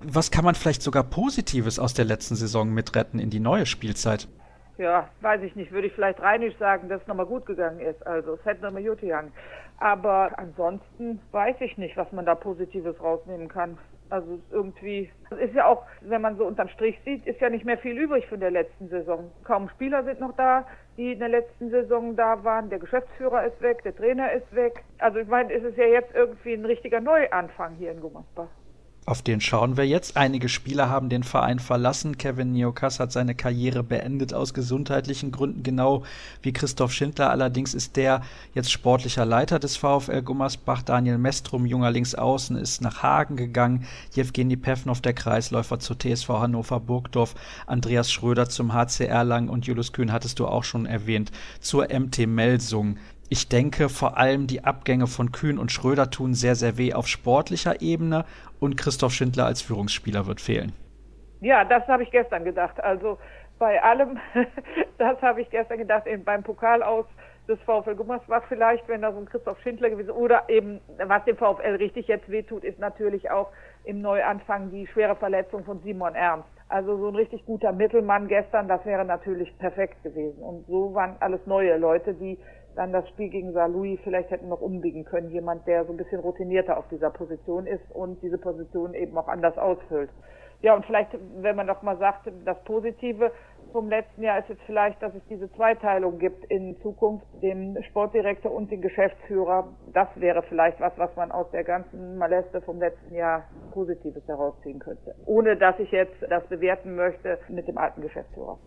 was kann man vielleicht sogar Positives aus der letzten Saison mitretten in die neue Spielzeit? Ja, weiß ich nicht. Würde ich vielleicht reinisch sagen, dass es nochmal gut gegangen ist. Also es hätte nochmal gut gegangen. Aber ansonsten weiß ich nicht, was man da Positives rausnehmen kann. Also irgendwie, es ist ja auch, wenn man so unterm Strich sieht, ist ja nicht mehr viel übrig von der letzten Saison. Kaum Spieler sind noch da, die in der letzten Saison da waren. Der Geschäftsführer ist weg, der Trainer ist weg. Also ich meine, es ist ja jetzt irgendwie ein richtiger Neuanfang hier in Gummersbach. Auf den schauen wir jetzt. Einige Spieler haben den Verein verlassen. Kevin Niokas hat seine Karriere beendet aus gesundheitlichen Gründen, genau wie Christoph Schindler. Allerdings ist der jetzt sportlicher Leiter des VfL Gummersbach. Daniel Mestrum, junger Linksaußen, ist nach Hagen gegangen. Jewgeni Pevnov, der Kreisläufer zur TSV Hannover Burgdorf. Andreas Schröder zum HCR Lang und Julius Kühn hattest du auch schon erwähnt. Zur MT Melsung. Ich denke, vor allem die Abgänge von Kühn und Schröder tun sehr, sehr weh auf sportlicher Ebene und Christoph Schindler als Führungsspieler wird fehlen. Ja, das habe ich gestern gedacht. Also bei allem, das habe ich gestern gedacht, eben beim Pokal aus des VfL Gummersbach vielleicht, wenn da so ein Christoph Schindler gewesen oder eben, was dem VfL richtig jetzt wehtut, ist natürlich auch im Neuanfang die schwere Verletzung von Simon Ernst. Also so ein richtig guter Mittelmann gestern, das wäre natürlich perfekt gewesen. Und so waren alles neue Leute, die dann das Spiel gegen Saarlouis vielleicht hätten noch umbiegen können. Jemand, der so ein bisschen routinierter auf dieser Position ist und diese Position eben auch anders ausfüllt. Ja, und vielleicht, wenn man noch mal sagt, das Positive vom letzten Jahr ist jetzt vielleicht, dass es diese Zweiteilung gibt in Zukunft, den Sportdirektor und den Geschäftsführer. Das wäre vielleicht was, was man aus der ganzen Maleste vom letzten Jahr Positives herausziehen könnte. Ohne dass ich jetzt das bewerten möchte mit dem alten Geschäftsführer.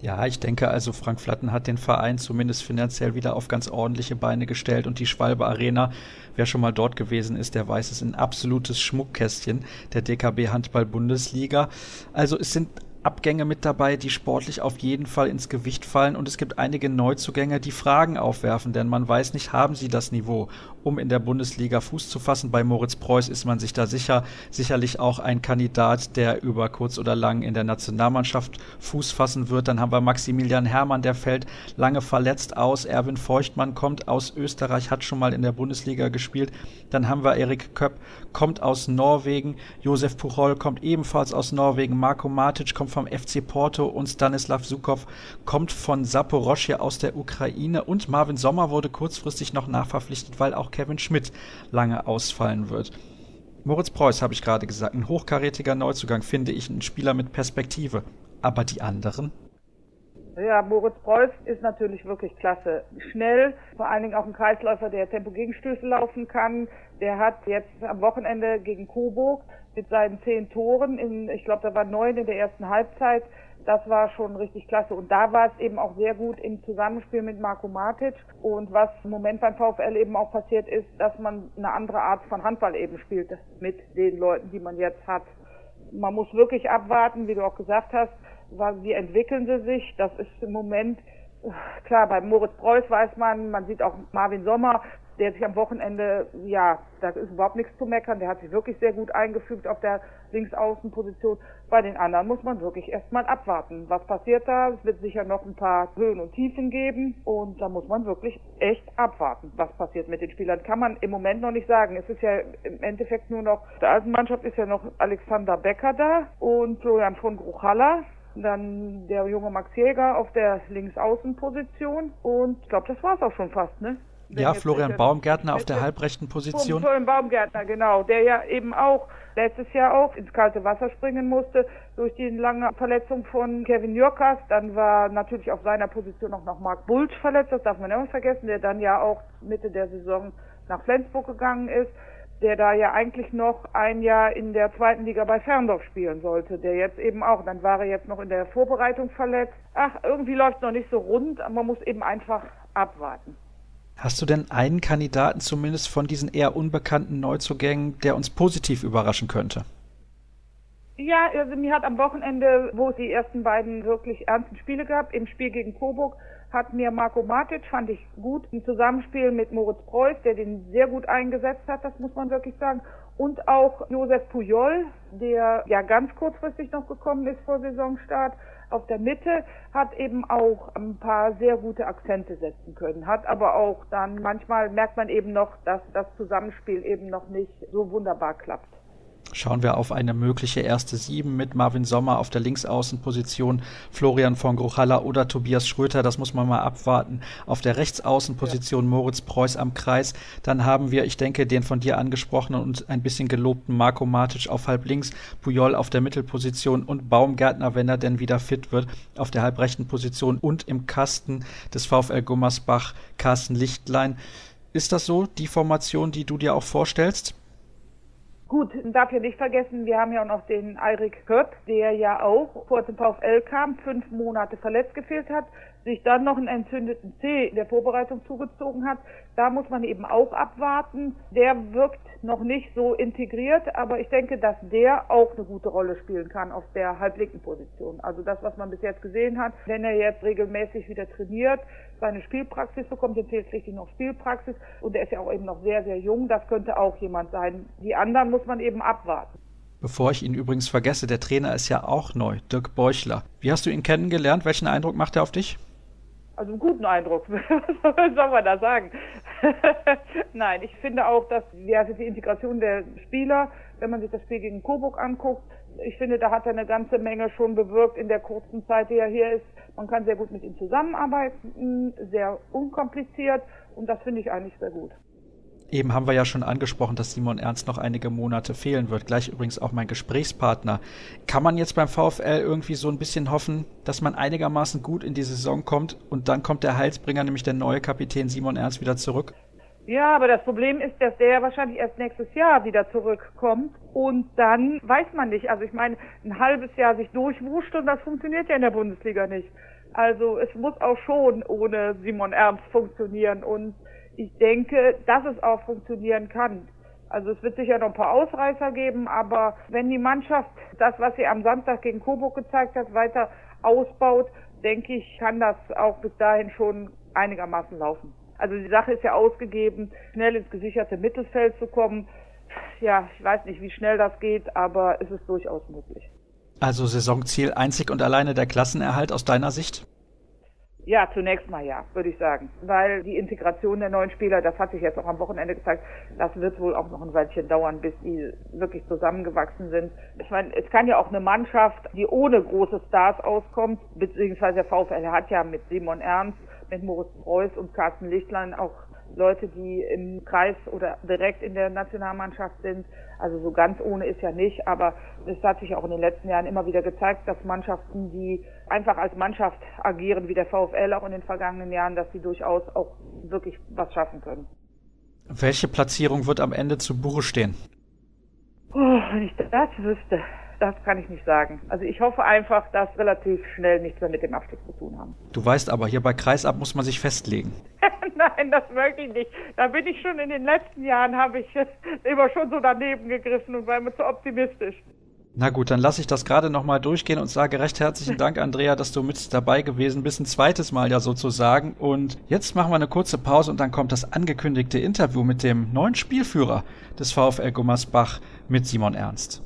Ja, ich denke also, Frank Flatten hat den Verein zumindest finanziell wieder auf ganz ordentliche Beine gestellt und die Schwalbe Arena, wer schon mal dort gewesen ist, der weiß es, ein absolutes Schmuckkästchen der DKB Handball Bundesliga. Also es sind Abgänge mit dabei, die sportlich auf jeden Fall ins Gewicht fallen und es gibt einige Neuzugänge, die Fragen aufwerfen, denn man weiß nicht, haben sie das Niveau, um in der Bundesliga Fuß zu fassen. Bei Moritz Preuß ist man sich da sicher, sicherlich auch ein Kandidat, der über kurz oder lang in der Nationalmannschaft Fuß fassen wird. Dann haben wir Maximilian Hermann, der fällt lange verletzt aus. Erwin Feuchtmann kommt aus Österreich, hat schon mal in der Bundesliga gespielt. Dann haben wir Erik Köpp, kommt aus Norwegen. Josef Puchol kommt ebenfalls aus Norwegen. Marco Matic kommt vom FC Porto und Stanislav Sukow kommt von Saporoschje aus der Ukraine und Marvin Sommer wurde kurzfristig noch nachverpflichtet, weil auch Kevin Schmidt lange ausfallen wird. Moritz Preuß habe ich gerade gesagt, ein hochkarätiger Neuzugang, finde ich, ein Spieler mit Perspektive. Aber die anderen? Ja, Moritz Preuß ist natürlich wirklich klasse. Schnell, vor allen Dingen auch ein Kreisläufer, der Tempo-Gegenstöße laufen kann. Der hat jetzt am Wochenende gegen Coburg mit seinen zehn Toren, in, ich glaube, da waren neun in der ersten Halbzeit, das war schon richtig klasse. Und da war es eben auch sehr gut im Zusammenspiel mit Marco Matic. Und was im Moment beim VfL eben auch passiert ist, dass man eine andere Art von Handball eben spielt mit den Leuten, die man jetzt hat. Man muss wirklich abwarten, wie du auch gesagt hast, wie entwickeln sie sich. Das ist im Moment klar, bei Moritz Preuß weiß man, man sieht auch Marvin Sommer, der sich am Wochenende, ja, da ist überhaupt nichts zu meckern, der hat sich wirklich sehr gut eingefügt auf der Linksaußenposition. Bei den anderen muss man wirklich erstmal abwarten. Was passiert da? Es wird sicher noch ein paar Höhen und Tiefen geben und da muss man wirklich echt abwarten, was passiert mit den Spielern. Kann man im Moment noch nicht sagen. Es ist ja im Endeffekt nur noch, der alten Mannschaft ist ja noch Alexander Becker da und Florian von Gruchalla. Dann der junge Max Jäger auf der Linksaußenposition und ich glaube, das war es auch schon fast, ne? ja, Florian Baumgärtner auf der halbrechten Position. Florian Baumgärtner, genau, der ja eben auch letztes Jahr auch ins kalte Wasser springen musste durch die lange Verletzung von Kevin Jürkas. Dann war natürlich auf seiner Position auch noch Marc Bulsch verletzt, das darf man nicht vergessen, der dann ja auch Mitte der Saison nach Flensburg gegangen ist der da ja eigentlich noch ein Jahr in der zweiten Liga bei Ferndorf spielen sollte, der jetzt eben auch, dann war er jetzt noch in der Vorbereitung verletzt. Ach, irgendwie läuft es noch nicht so rund, man muss eben einfach abwarten. Hast du denn einen Kandidaten zumindest von diesen eher unbekannten Neuzugängen, der uns positiv überraschen könnte? Ja, also mir hat am Wochenende, wo es die ersten beiden wirklich ernsten Spiele gab, im Spiel gegen Coburg, hat mir Marco Matic, fand ich gut, im Zusammenspiel mit Moritz Preuß, der den sehr gut eingesetzt hat, das muss man wirklich sagen, und auch Josef Pujol, der ja ganz kurzfristig noch gekommen ist vor Saisonstart, auf der Mitte hat eben auch ein paar sehr gute Akzente setzen können, hat aber auch dann manchmal merkt man eben noch, dass das Zusammenspiel eben noch nicht so wunderbar klappt. Schauen wir auf eine mögliche erste Sieben mit Marvin Sommer auf der Linksaußenposition, Florian von Gruchalla oder Tobias Schröter, das muss man mal abwarten. Auf der Rechtsaußenposition ja. Moritz Preuß am Kreis. Dann haben wir, ich denke, den von dir angesprochenen und ein bisschen gelobten Marco Matic auf halb links, Pujol auf der Mittelposition und Baumgärtner, wenn er denn wieder fit wird, auf der halbrechten Position und im Kasten des VfL Gummersbach Carsten Lichtlein. Ist das so, die Formation, die du dir auch vorstellst? Gut, darf ja nicht vergessen, wir haben ja auch noch den Eirik Köpp, der ja auch vor dem VfL kam, fünf Monate verletzt gefehlt hat, sich dann noch einen entzündeten in der Vorbereitung zugezogen hat. Da muss man eben auch abwarten. Der wirkt noch nicht so integriert, aber ich denke, dass der auch eine gute Rolle spielen kann auf der halblinken Position. Also das, was man bis jetzt gesehen hat, wenn er jetzt regelmäßig wieder trainiert, seine Spielpraxis bekommt, fehlt richtig noch Spielpraxis und er ist ja auch eben noch sehr, sehr jung, das könnte auch jemand sein. Die anderen muss man eben abwarten. Bevor ich ihn übrigens vergesse, der Trainer ist ja auch neu, Dirk Beuchler. Wie hast du ihn kennengelernt? Welchen Eindruck macht er auf dich? Also einen guten Eindruck, was soll man da sagen? Nein, ich finde auch, dass ja, die Integration der Spieler, wenn man sich das Spiel gegen Coburg anguckt, ich finde, da hat er eine ganze Menge schon bewirkt in der kurzen Zeit, die er hier ist. Man kann sehr gut mit ihm zusammenarbeiten, sehr unkompliziert und das finde ich eigentlich sehr gut. Eben haben wir ja schon angesprochen, dass Simon Ernst noch einige Monate fehlen wird. Gleich übrigens auch mein Gesprächspartner. Kann man jetzt beim VfL irgendwie so ein bisschen hoffen, dass man einigermaßen gut in die Saison kommt und dann kommt der Heilsbringer, nämlich der neue Kapitän Simon Ernst, wieder zurück? Ja, aber das Problem ist, dass der wahrscheinlich erst nächstes Jahr wieder zurückkommt und dann weiß man nicht. Also ich meine, ein halbes Jahr sich durchwuscht und das funktioniert ja in der Bundesliga nicht. Also es muss auch schon ohne Simon Ernst funktionieren und ich denke, dass es auch funktionieren kann. Also es wird sicher noch ein paar Ausreißer geben, aber wenn die Mannschaft das, was sie am Samstag gegen Coburg gezeigt hat, weiter ausbaut, denke ich, kann das auch bis dahin schon einigermaßen laufen. Also die Sache ist ja ausgegeben, schnell ins gesicherte Mittelfeld zu kommen. Ja, ich weiß nicht, wie schnell das geht, aber es ist durchaus möglich. Also Saisonziel einzig und alleine der Klassenerhalt aus deiner Sicht? Ja, zunächst mal ja, würde ich sagen. Weil die Integration der neuen Spieler, das hat sich jetzt auch am Wochenende gezeigt, das wird wohl auch noch ein Weilchen dauern, bis die wirklich zusammengewachsen sind. Ich meine, es kann ja auch eine Mannschaft, die ohne große Stars auskommt, beziehungsweise der VfL hat ja mit Simon Ernst, mit Moritz Preuß und Carsten Lichtlein auch Leute, die im Kreis oder direkt in der Nationalmannschaft sind. Also so ganz ohne ist ja nicht, aber es hat sich auch in den letzten Jahren immer wieder gezeigt, dass Mannschaften, die einfach als Mannschaft agieren, wie der VfL auch in den vergangenen Jahren, dass sie durchaus auch wirklich was schaffen können. Welche Platzierung wird am Ende zu Buche stehen? Oh, wenn ich das wüsste das kann ich nicht sagen. Also ich hoffe einfach, dass relativ schnell nichts mehr mit dem Abstieg zu tun haben. Du weißt aber, hier bei Kreisab muss man sich festlegen. Nein, das möchte ich nicht. Da bin ich schon in den letzten Jahren, habe ich immer schon so daneben gegriffen und war immer zu optimistisch. Na gut, dann lasse ich das gerade nochmal durchgehen und sage recht herzlichen Dank, Andrea, dass du mit dabei gewesen bist. Ein zweites Mal ja sozusagen. Und jetzt machen wir eine kurze Pause und dann kommt das angekündigte Interview mit dem neuen Spielführer des VfL Gummersbach mit Simon Ernst.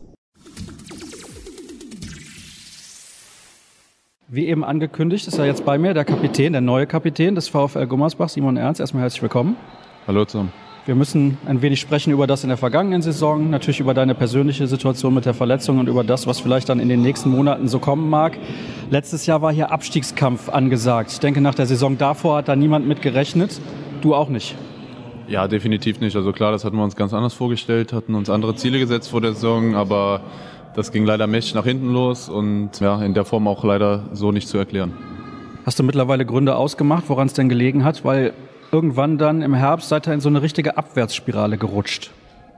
Wie eben angekündigt, ist er jetzt bei mir der Kapitän, der neue Kapitän des VfL Gummersbach, Simon Ernst. Erstmal herzlich willkommen. Hallo zusammen. Wir müssen ein wenig sprechen über das in der vergangenen Saison, natürlich über deine persönliche Situation mit der Verletzung und über das, was vielleicht dann in den nächsten Monaten so kommen mag. Letztes Jahr war hier Abstiegskampf angesagt. Ich denke, nach der Saison davor hat da niemand mit gerechnet. Du auch nicht. Ja, definitiv nicht. Also klar, das hatten wir uns ganz anders vorgestellt, hatten uns andere Ziele gesetzt vor der Saison, aber das ging leider mächtig nach hinten los und ja, in der Form auch leider so nicht zu erklären. Hast du mittlerweile Gründe ausgemacht, woran es denn gelegen hat? Weil irgendwann dann im Herbst seid ihr in so eine richtige Abwärtsspirale gerutscht.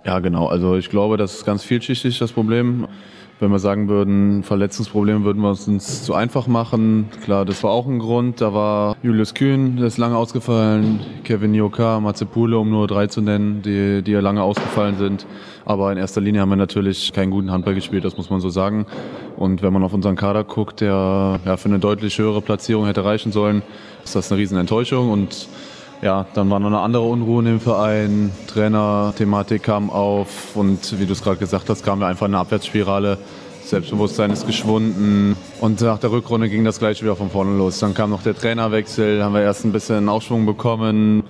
Ja, genau. Also ich glaube, das ist ganz vielschichtig das Problem. Wenn wir sagen würden, Verletzungsprobleme würden wir es uns zu einfach machen. Klar, das war auch ein Grund. Da war Julius Kühn, der ist lange ausgefallen, Kevin Joka, Mazepule, um nur drei zu nennen, die, die ja lange ausgefallen sind. Aber in erster Linie haben wir natürlich keinen guten Handball gespielt, das muss man so sagen. Und wenn man auf unseren Kader guckt, der ja, für eine deutlich höhere Platzierung hätte reichen sollen, ist das eine riesen Enttäuschung. Und ja, dann war noch eine andere Unruhe dem Verein. Trainer-Thematik kam auf und wie du es gerade gesagt hast, kamen wir einfach in eine Abwärtsspirale. Selbstbewusstsein ist geschwunden und nach der Rückrunde ging das gleich wieder von vorne los. Dann kam noch der Trainerwechsel, haben wir erst ein bisschen Aufschwung bekommen,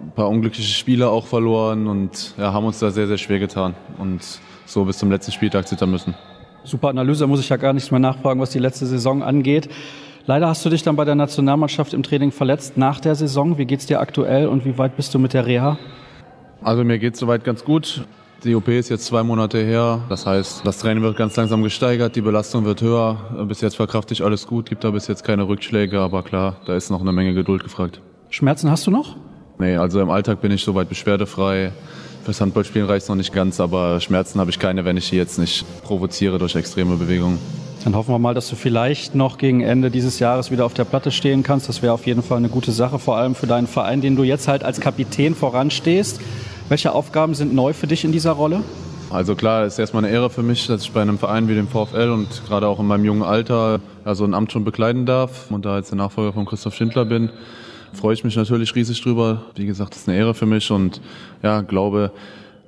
ein paar unglückliche Spiele auch verloren und ja, haben uns da sehr, sehr schwer getan und so bis zum letzten Spieltag zittern müssen. Super Analyse, muss ich ja gar nichts mehr nachfragen, was die letzte Saison angeht. Leider hast du dich dann bei der Nationalmannschaft im Training verletzt nach der Saison. Wie geht's dir aktuell und wie weit bist du mit der Reha? Also mir geht's soweit ganz gut. Die OP ist jetzt zwei Monate her. Das heißt, das Training wird ganz langsam gesteigert, die Belastung wird höher. Bis jetzt verkrafte ich alles gut, gibt da bis jetzt keine Rückschläge, aber klar, da ist noch eine Menge Geduld gefragt. Schmerzen hast du noch? Nee, also im Alltag bin ich soweit beschwerdefrei. Fürs Handballspielen reicht es noch nicht ganz, aber Schmerzen habe ich keine, wenn ich sie jetzt nicht provoziere durch extreme Bewegungen. Dann hoffen wir mal, dass du vielleicht noch gegen Ende dieses Jahres wieder auf der Platte stehen kannst. Das wäre auf jeden Fall eine gute Sache, vor allem für deinen Verein, den du jetzt halt als Kapitän voranstehst. Welche Aufgaben sind neu für dich in dieser Rolle? Also klar, es ist erstmal eine Ehre für mich, dass ich bei einem Verein wie dem VfL und gerade auch in meinem jungen Alter ja, so ein Amt schon bekleiden darf und da jetzt der Nachfolger von Christoph Schindler bin freue ich mich natürlich riesig drüber. Wie gesagt, das ist eine Ehre für mich und ja, glaube,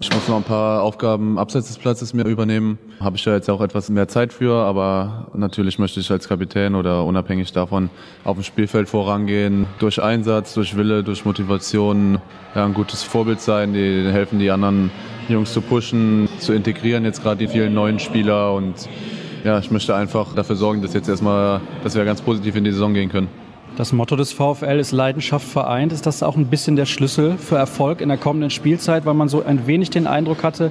ich muss noch ein paar Aufgaben abseits des Platzes mir übernehmen. Habe ich ja jetzt auch etwas mehr Zeit für, aber natürlich möchte ich als Kapitän oder unabhängig davon auf dem Spielfeld vorangehen. Durch Einsatz, durch Wille, durch Motivation, ja, ein gutes Vorbild sein, die helfen die anderen Jungs zu pushen, zu integrieren, jetzt gerade die vielen neuen Spieler und ja, ich möchte einfach dafür sorgen, dass jetzt erstmal, dass wir ganz positiv in die Saison gehen können. Das Motto des VfL ist Leidenschaft vereint. Ist das auch ein bisschen der Schlüssel für Erfolg in der kommenden Spielzeit, weil man so ein wenig den Eindruck hatte,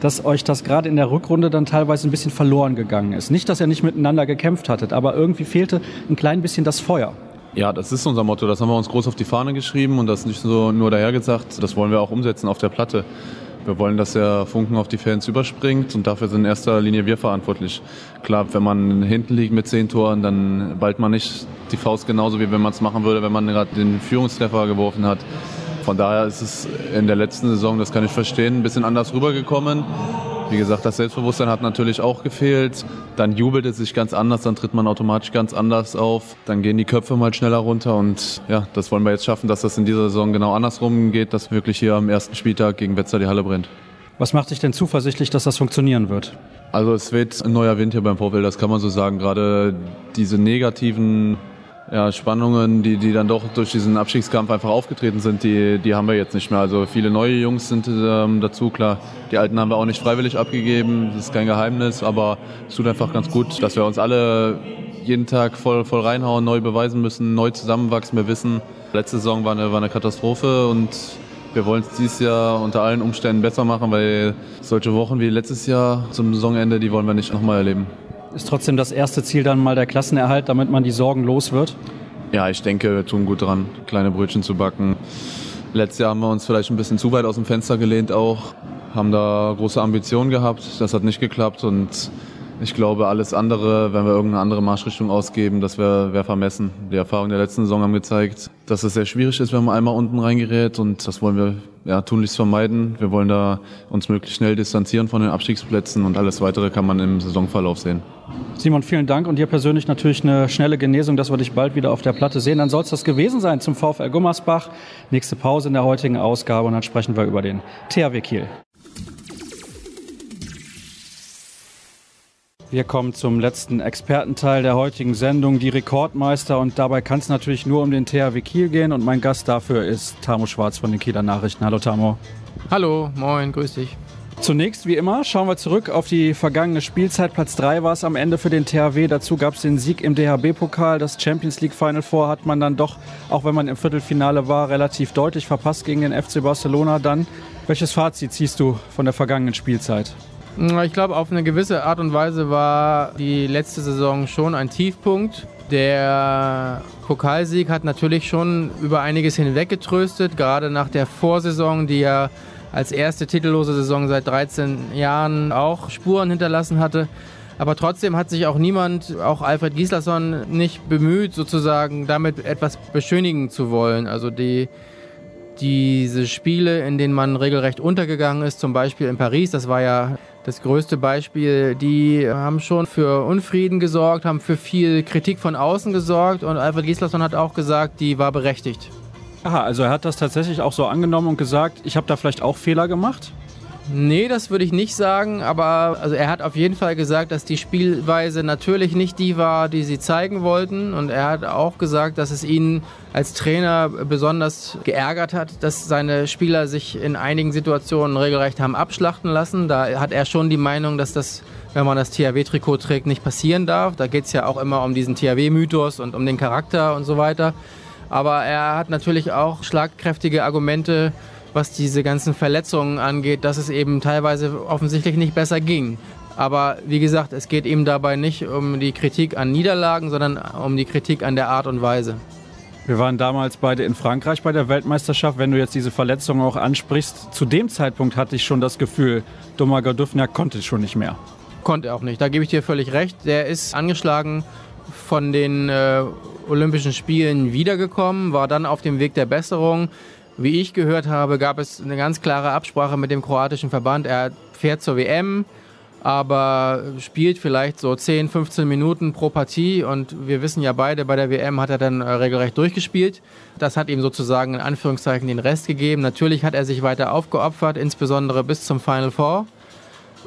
dass euch das gerade in der Rückrunde dann teilweise ein bisschen verloren gegangen ist? Nicht, dass ihr nicht miteinander gekämpft hattet, aber irgendwie fehlte ein klein bisschen das Feuer. Ja, das ist unser Motto. Das haben wir uns groß auf die Fahne geschrieben und das nicht so nur dahergesagt. Das wollen wir auch umsetzen auf der Platte. Wir wollen, dass der Funken auf die Fans überspringt und dafür sind in erster Linie wir verantwortlich. Klar, wenn man hinten liegt mit zehn Toren, dann ballt man nicht die Faust genauso, wie wenn man es machen würde, wenn man gerade den Führungstreffer geworfen hat. Von daher ist es in der letzten Saison, das kann ich verstehen, ein bisschen anders rübergekommen. Wie gesagt, das Selbstbewusstsein hat natürlich auch gefehlt. Dann jubelt es sich ganz anders, dann tritt man automatisch ganz anders auf. Dann gehen die Köpfe mal schneller runter und ja, das wollen wir jetzt schaffen, dass das in dieser Saison genau andersrum geht, dass wirklich hier am ersten Spieltag gegen Wetzlar die Halle brennt. Was macht dich denn zuversichtlich, dass das funktionieren wird? Also es weht ein neuer Wind hier beim VfL, das kann man so sagen. Gerade diese negativen ja, Spannungen, die, die dann doch durch diesen Abstiegskampf einfach aufgetreten sind, die, die haben wir jetzt nicht mehr. Also viele neue Jungs sind ähm, dazu, klar. Die alten haben wir auch nicht freiwillig abgegeben, das ist kein Geheimnis, aber es tut einfach ganz gut, dass wir uns alle jeden Tag voll, voll reinhauen, neu beweisen müssen, neu zusammenwachsen. Wir wissen, letzte Saison war eine, war eine Katastrophe und wir wollen es dieses Jahr unter allen Umständen besser machen, weil solche Wochen wie letztes Jahr zum Saisonende, die wollen wir nicht nochmal erleben. Ist trotzdem das erste Ziel dann mal der Klassenerhalt, damit man die Sorgen los wird? Ja, ich denke, wir tun gut dran, kleine Brötchen zu backen. Letztes Jahr haben wir uns vielleicht ein bisschen zu weit aus dem Fenster gelehnt auch, haben da große Ambitionen gehabt. Das hat nicht geklappt und ich glaube, alles andere, wenn wir irgendeine andere Marschrichtung ausgeben, das wäre wär vermessen. Die Erfahrungen der letzten Saison haben gezeigt, dass es sehr schwierig ist, wenn man einmal unten reingerät und das wollen wir ja, tunlichst vermeiden. Wir wollen da uns möglichst schnell distanzieren von den Abstiegsplätzen und alles weitere kann man im Saisonverlauf sehen. Simon, vielen Dank und dir persönlich natürlich eine schnelle Genesung, dass wir dich bald wieder auf der Platte sehen. Dann soll es das gewesen sein zum VfL Gummersbach. Nächste Pause in der heutigen Ausgabe und dann sprechen wir über den THW Kiel. Wir kommen zum letzten Expertenteil der heutigen Sendung, die Rekordmeister. Und dabei kann es natürlich nur um den THW Kiel gehen. Und mein Gast dafür ist Tamo Schwarz von den Kieler Nachrichten. Hallo Tamo. Hallo, moin, grüß dich. Zunächst, wie immer, schauen wir zurück auf die vergangene Spielzeit. Platz 3 war es am Ende für den THW. Dazu gab es den Sieg im DHB-Pokal. Das Champions League Final Four hat man dann doch, auch wenn man im Viertelfinale war, relativ deutlich verpasst gegen den FC Barcelona. Dann, welches Fazit ziehst du von der vergangenen Spielzeit? Ich glaube, auf eine gewisse Art und Weise war die letzte Saison schon ein Tiefpunkt. Der Pokalsieg hat natürlich schon über einiges hinweggetröstet, gerade nach der Vorsaison, die ja als erste titellose Saison seit 13 Jahren auch Spuren hinterlassen hatte. Aber trotzdem hat sich auch niemand, auch Alfred Gislason, nicht bemüht, sozusagen damit etwas beschönigen zu wollen. Also die diese Spiele, in denen man regelrecht untergegangen ist, zum Beispiel in Paris, das war ja das größte Beispiel, die haben schon für Unfrieden gesorgt, haben für viel Kritik von außen gesorgt und Alfred Gislason hat auch gesagt, die war berechtigt. Aha, also er hat das tatsächlich auch so angenommen und gesagt, ich habe da vielleicht auch Fehler gemacht? Nee, das würde ich nicht sagen, aber also er hat auf jeden Fall gesagt, dass die Spielweise natürlich nicht die war, die sie zeigen wollten. Und er hat auch gesagt, dass es ihn als Trainer besonders geärgert hat, dass seine Spieler sich in einigen Situationen regelrecht haben abschlachten lassen. Da hat er schon die Meinung, dass das, wenn man das THW-Trikot trägt, nicht passieren darf. Da geht es ja auch immer um diesen THW-Mythos und um den Charakter und so weiter. Aber er hat natürlich auch schlagkräftige Argumente was diese ganzen Verletzungen angeht, dass es eben teilweise offensichtlich nicht besser ging. Aber wie gesagt, es geht ihm dabei nicht um die Kritik an Niederlagen, sondern um die Kritik an der Art und Weise. Wir waren damals beide in Frankreich bei der Weltmeisterschaft. Wenn du jetzt diese Verletzungen auch ansprichst, zu dem Zeitpunkt hatte ich schon das Gefühl, Domaga Dufner konnte schon nicht mehr. Konnte er auch nicht, da gebe ich dir völlig recht. Der ist angeschlagen von den äh, Olympischen Spielen wiedergekommen, war dann auf dem Weg der Besserung. Wie ich gehört habe, gab es eine ganz klare Absprache mit dem kroatischen Verband. Er fährt zur WM, aber spielt vielleicht so 10, 15 Minuten pro Partie. Und wir wissen ja beide, bei der WM hat er dann äh, regelrecht durchgespielt. Das hat ihm sozusagen in Anführungszeichen den Rest gegeben. Natürlich hat er sich weiter aufgeopfert, insbesondere bis zum Final Four.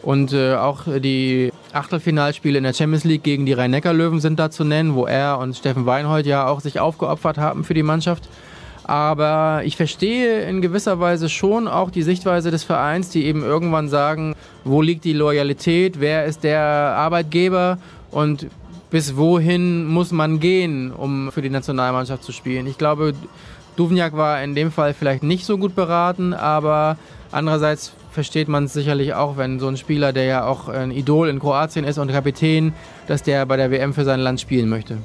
Und äh, auch die Achtelfinalspiele in der Champions League gegen die Rhein-Neckar-Löwen sind da zu nennen, wo er und Steffen Weinhold ja auch sich aufgeopfert haben für die Mannschaft. Aber ich verstehe in gewisser Weise schon auch die Sichtweise des Vereins, die eben irgendwann sagen, wo liegt die Loyalität, wer ist der Arbeitgeber und bis wohin muss man gehen, um für die Nationalmannschaft zu spielen. Ich glaube, Duvniak war in dem Fall vielleicht nicht so gut beraten, aber andererseits versteht man es sicherlich auch, wenn so ein Spieler, der ja auch ein Idol in Kroatien ist und Kapitän, dass der bei der WM für sein Land spielen möchte.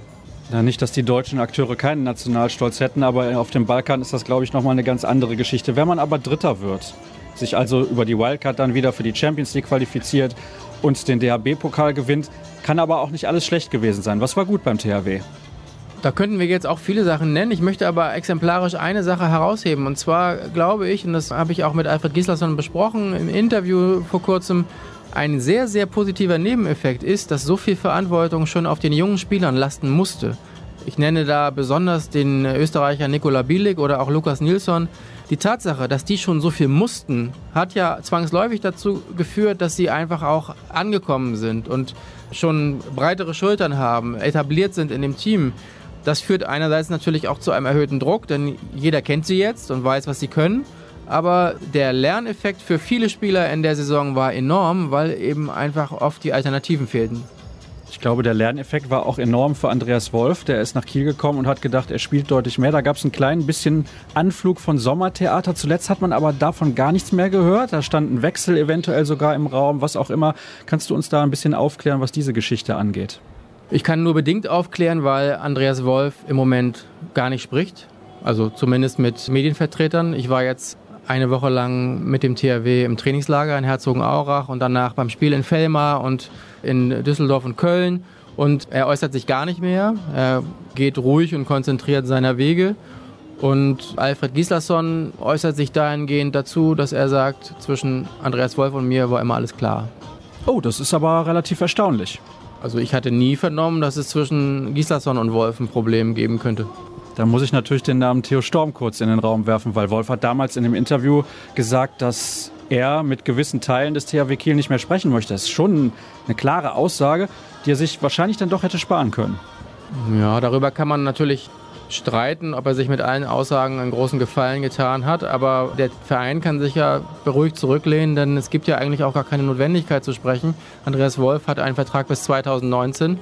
Ja, nicht, dass die deutschen Akteure keinen Nationalstolz hätten, aber auf dem Balkan ist das, glaube ich, nochmal eine ganz andere Geschichte. Wenn man aber Dritter wird, sich also über die Wildcard dann wieder für die Champions League qualifiziert und den DHB-Pokal gewinnt, kann aber auch nicht alles schlecht gewesen sein. Was war gut beim THW? Da könnten wir jetzt auch viele Sachen nennen. Ich möchte aber exemplarisch eine Sache herausheben. Und zwar glaube ich, und das habe ich auch mit Alfred Gislason besprochen im Interview vor kurzem, ein sehr, sehr positiver Nebeneffekt ist, dass so viel Verantwortung schon auf den jungen Spielern lasten musste. Ich nenne da besonders den Österreicher Nikola Bielik oder auch Lukas Nilsson. Die Tatsache, dass die schon so viel mussten, hat ja zwangsläufig dazu geführt, dass sie einfach auch angekommen sind und schon breitere Schultern haben, etabliert sind in dem Team. Das führt einerseits natürlich auch zu einem erhöhten Druck, denn jeder kennt sie jetzt und weiß, was sie können. Aber der Lerneffekt für viele Spieler in der Saison war enorm, weil eben einfach oft die Alternativen fehlten. Ich glaube, der Lerneffekt war auch enorm für Andreas Wolf. Der ist nach Kiel gekommen und hat gedacht, er spielt deutlich mehr. Da gab es einen kleinen bisschen Anflug von Sommertheater. Zuletzt hat man aber davon gar nichts mehr gehört. Da stand ein Wechsel eventuell sogar im Raum, was auch immer. Kannst du uns da ein bisschen aufklären, was diese Geschichte angeht? Ich kann nur bedingt aufklären, weil Andreas Wolf im Moment gar nicht spricht. Also zumindest mit Medienvertretern. Ich war jetzt eine Woche lang mit dem THW im Trainingslager in Herzogenaurach und danach beim Spiel in Fellmar und in Düsseldorf und Köln. Und er äußert sich gar nicht mehr. Er geht ruhig und konzentriert seiner Wege. Und Alfred Gislason äußert sich dahingehend dazu, dass er sagt, zwischen Andreas Wolf und mir war immer alles klar. Oh, das ist aber relativ erstaunlich. Also ich hatte nie vernommen, dass es zwischen Gislason und Wolf ein Problem geben könnte. Da muss ich natürlich den Namen Theo Storm kurz in den Raum werfen, weil Wolf hat damals in dem Interview gesagt, dass er mit gewissen Teilen des THW Kiel nicht mehr sprechen möchte. Das ist schon eine klare Aussage, die er sich wahrscheinlich dann doch hätte sparen können. Ja, darüber kann man natürlich streiten, ob er sich mit allen Aussagen einen großen Gefallen getan hat. Aber der Verein kann sich ja beruhigt zurücklehnen, denn es gibt ja eigentlich auch gar keine Notwendigkeit zu sprechen. Andreas Wolf hat einen Vertrag bis 2019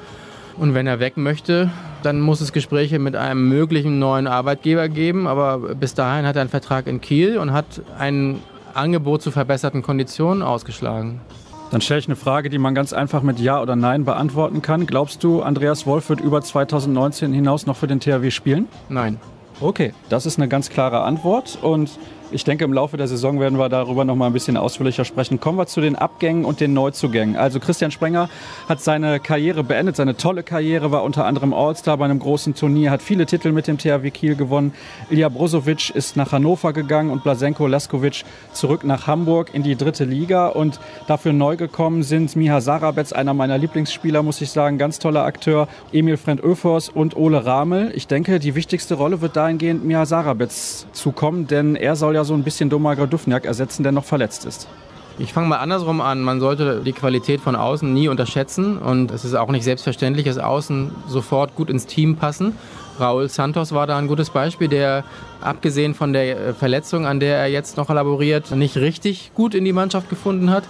und wenn er weg möchte, dann muss es Gespräche mit einem möglichen neuen Arbeitgeber geben. Aber bis dahin hat er einen Vertrag in Kiel und hat ein Angebot zu verbesserten Konditionen ausgeschlagen. Dann stelle ich eine Frage, die man ganz einfach mit Ja oder Nein beantworten kann. Glaubst du, Andreas Wolf wird über 2019 hinaus noch für den THW spielen? Nein. Okay, das ist eine ganz klare Antwort. Und ich denke, im Laufe der Saison werden wir darüber noch mal ein bisschen ausführlicher sprechen. Kommen wir zu den Abgängen und den Neuzugängen. Also Christian Sprenger hat seine Karriere beendet, seine tolle Karriere, war unter anderem All-Star bei einem großen Turnier, hat viele Titel mit dem THW Kiel gewonnen. Ilja Brozovic ist nach Hannover gegangen und Blasenko Laskovic zurück nach Hamburg in die dritte Liga. Und dafür neu gekommen sind Miha Sarabetz, einer meiner Lieblingsspieler, muss ich sagen, ganz toller Akteur, Emil Frend Öfers und Ole Ramel. Ich denke, die wichtigste Rolle wird dahingehend Miha Sarabetz zukommen, denn er soll ja ja so ein bisschen Domaga Dufniak ersetzen, der noch verletzt ist. Ich fange mal andersrum an. Man sollte die Qualität von außen nie unterschätzen und es ist auch nicht selbstverständlich, dass außen sofort gut ins Team passen. Raul Santos war da ein gutes Beispiel, der abgesehen von der Verletzung, an der er jetzt noch laboriert, nicht richtig gut in die Mannschaft gefunden hat.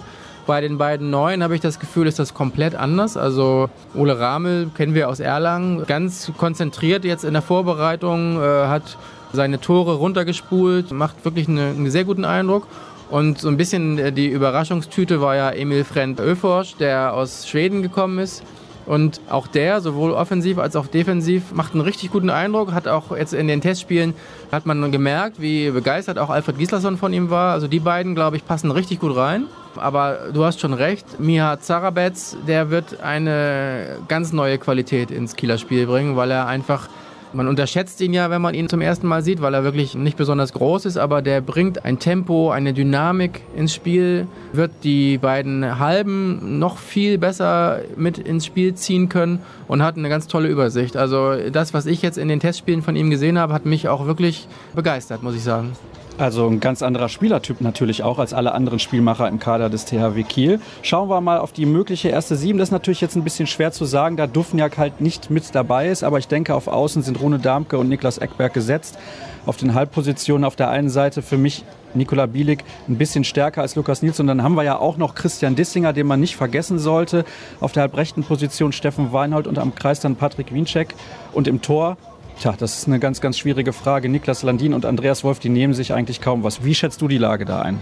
Bei den beiden Neuen habe ich das Gefühl, ist das komplett anders. Also Ole Ramel kennen wir aus Erlangen, ganz konzentriert jetzt in der Vorbereitung, äh, hat seine Tore runtergespult, macht wirklich eine, einen sehr guten Eindruck. Und so ein bisschen äh, die Überraschungstüte war ja Emil Frend Öforsch, der aus Schweden gekommen ist. Und auch der, sowohl offensiv als auch defensiv, macht einen richtig guten Eindruck. Hat auch jetzt in den Testspielen, hat man gemerkt, wie begeistert auch Alfred Gislason von ihm war. Also die beiden, glaube ich, passen richtig gut rein. Aber du hast schon recht, Miha Zarabetz, der wird eine ganz neue Qualität ins Kieler Spiel bringen, weil er einfach man unterschätzt ihn ja, wenn man ihn zum ersten Mal sieht, weil er wirklich nicht besonders groß ist, aber der bringt ein Tempo, eine Dynamik ins Spiel, wird die beiden Halben noch viel besser mit ins Spiel ziehen können und hat eine ganz tolle Übersicht. Also das, was ich jetzt in den Testspielen von ihm gesehen habe, hat mich auch wirklich begeistert, muss ich sagen. Also ein ganz anderer Spielertyp natürlich auch als alle anderen Spielmacher im Kader des THW Kiel. Schauen wir mal auf die mögliche erste Sieben. Das ist natürlich jetzt ein bisschen schwer zu sagen, da Dufniak halt nicht mit dabei ist. Aber ich denke, auf Außen sind Rune Darmke und Niklas Eckberg gesetzt. Auf den Halbpositionen auf der einen Seite für mich Nikola Bielik ein bisschen stärker als Lukas Nils. Und dann haben wir ja auch noch Christian Dissinger, den man nicht vergessen sollte. Auf der halbrechten Position Steffen Weinhold und am Kreis dann Patrick Wiencheck. Und im Tor Tja, das ist eine ganz, ganz schwierige Frage. Niklas Landin und Andreas Wolf, die nehmen sich eigentlich kaum was. Wie schätzt du die Lage da ein?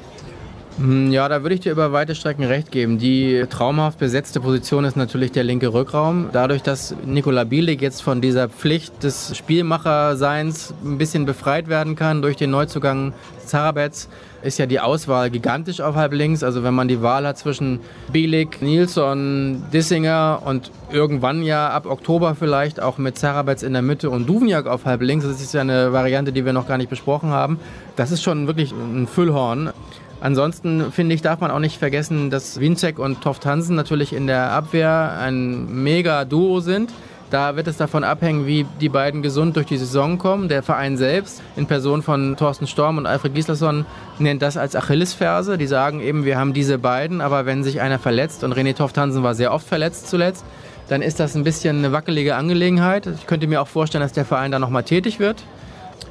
Hm, ja, da würde ich dir über weite Strecken recht geben. Die traumhaft besetzte Position ist natürlich der linke Rückraum. Dadurch, dass Nikola Bielik jetzt von dieser Pflicht des Spielmacherseins ein bisschen befreit werden kann durch den Neuzugang Zarabetz, ist ja die Auswahl gigantisch auf halb links. Also wenn man die Wahl hat zwischen Bielik, Nilsson, Dissinger und irgendwann ja ab Oktober vielleicht auch mit Zarabetz in der Mitte und Duvniak auf halb links, das ist ja eine Variante, die wir noch gar nicht besprochen haben. Das ist schon wirklich ein Füllhorn. Ansonsten finde ich, darf man auch nicht vergessen, dass Winzek und Toft Hansen natürlich in der Abwehr ein mega Duo sind. Da wird es davon abhängen, wie die beiden gesund durch die Saison kommen. Der Verein selbst, in Person von Thorsten Storm und Alfred Gislason, nennt das als Achillesferse. Die sagen eben, wir haben diese beiden, aber wenn sich einer verletzt, und René Toft Hansen war sehr oft verletzt zuletzt, dann ist das ein bisschen eine wackelige Angelegenheit. Ich könnte mir auch vorstellen, dass der Verein da nochmal tätig wird.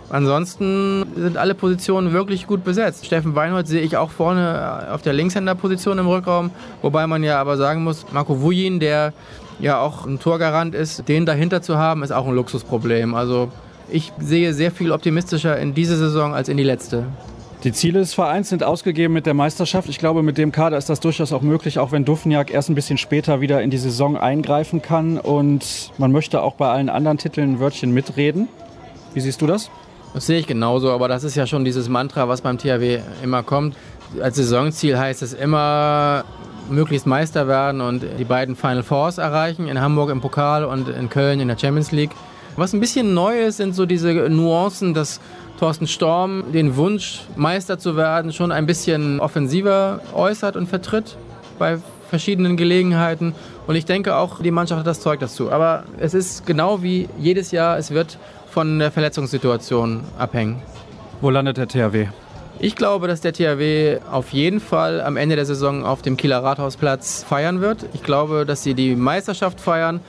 Ansonsten sind alle Positionen wirklich gut besetzt. Steffen Weinhold sehe ich auch vorne auf der Linkshänderposition im Rückraum, wobei man ja aber sagen muss, Marco Wujin, der ja auch ein Torgarant ist, den dahinter zu haben, ist auch ein Luxusproblem. Also ich sehe sehr viel optimistischer in diese Saison als in die letzte. Die Ziele des Vereins sind ausgegeben mit der Meisterschaft. Ich glaube, mit dem Kader ist das durchaus auch möglich, auch wenn Duffenjag erst ein bisschen später wieder in die Saison eingreifen kann. Und man möchte auch bei allen anderen Titeln ein Wörtchen mitreden. Wie siehst du das? Das sehe ich genauso, aber das ist ja schon dieses Mantra, was beim THW immer kommt. Als Saisonziel heißt es immer, möglichst Meister werden und die beiden Final Fours erreichen, in Hamburg im Pokal und in Köln in der Champions League. Was ein bisschen neu ist, sind so diese Nuancen, dass Thorsten Storm den Wunsch, Meister zu werden, schon ein bisschen offensiver äußert und vertritt bei verschiedenen Gelegenheiten. Und ich denke auch, die Mannschaft hat das Zeug dazu. Aber es ist genau wie jedes Jahr, es wird von der Verletzungssituation abhängen. Wo landet der THW? Ich glaube, dass der THW auf jeden Fall am Ende der Saison auf dem Kieler Rathausplatz feiern wird. Ich glaube, dass sie die Meisterschaft feiern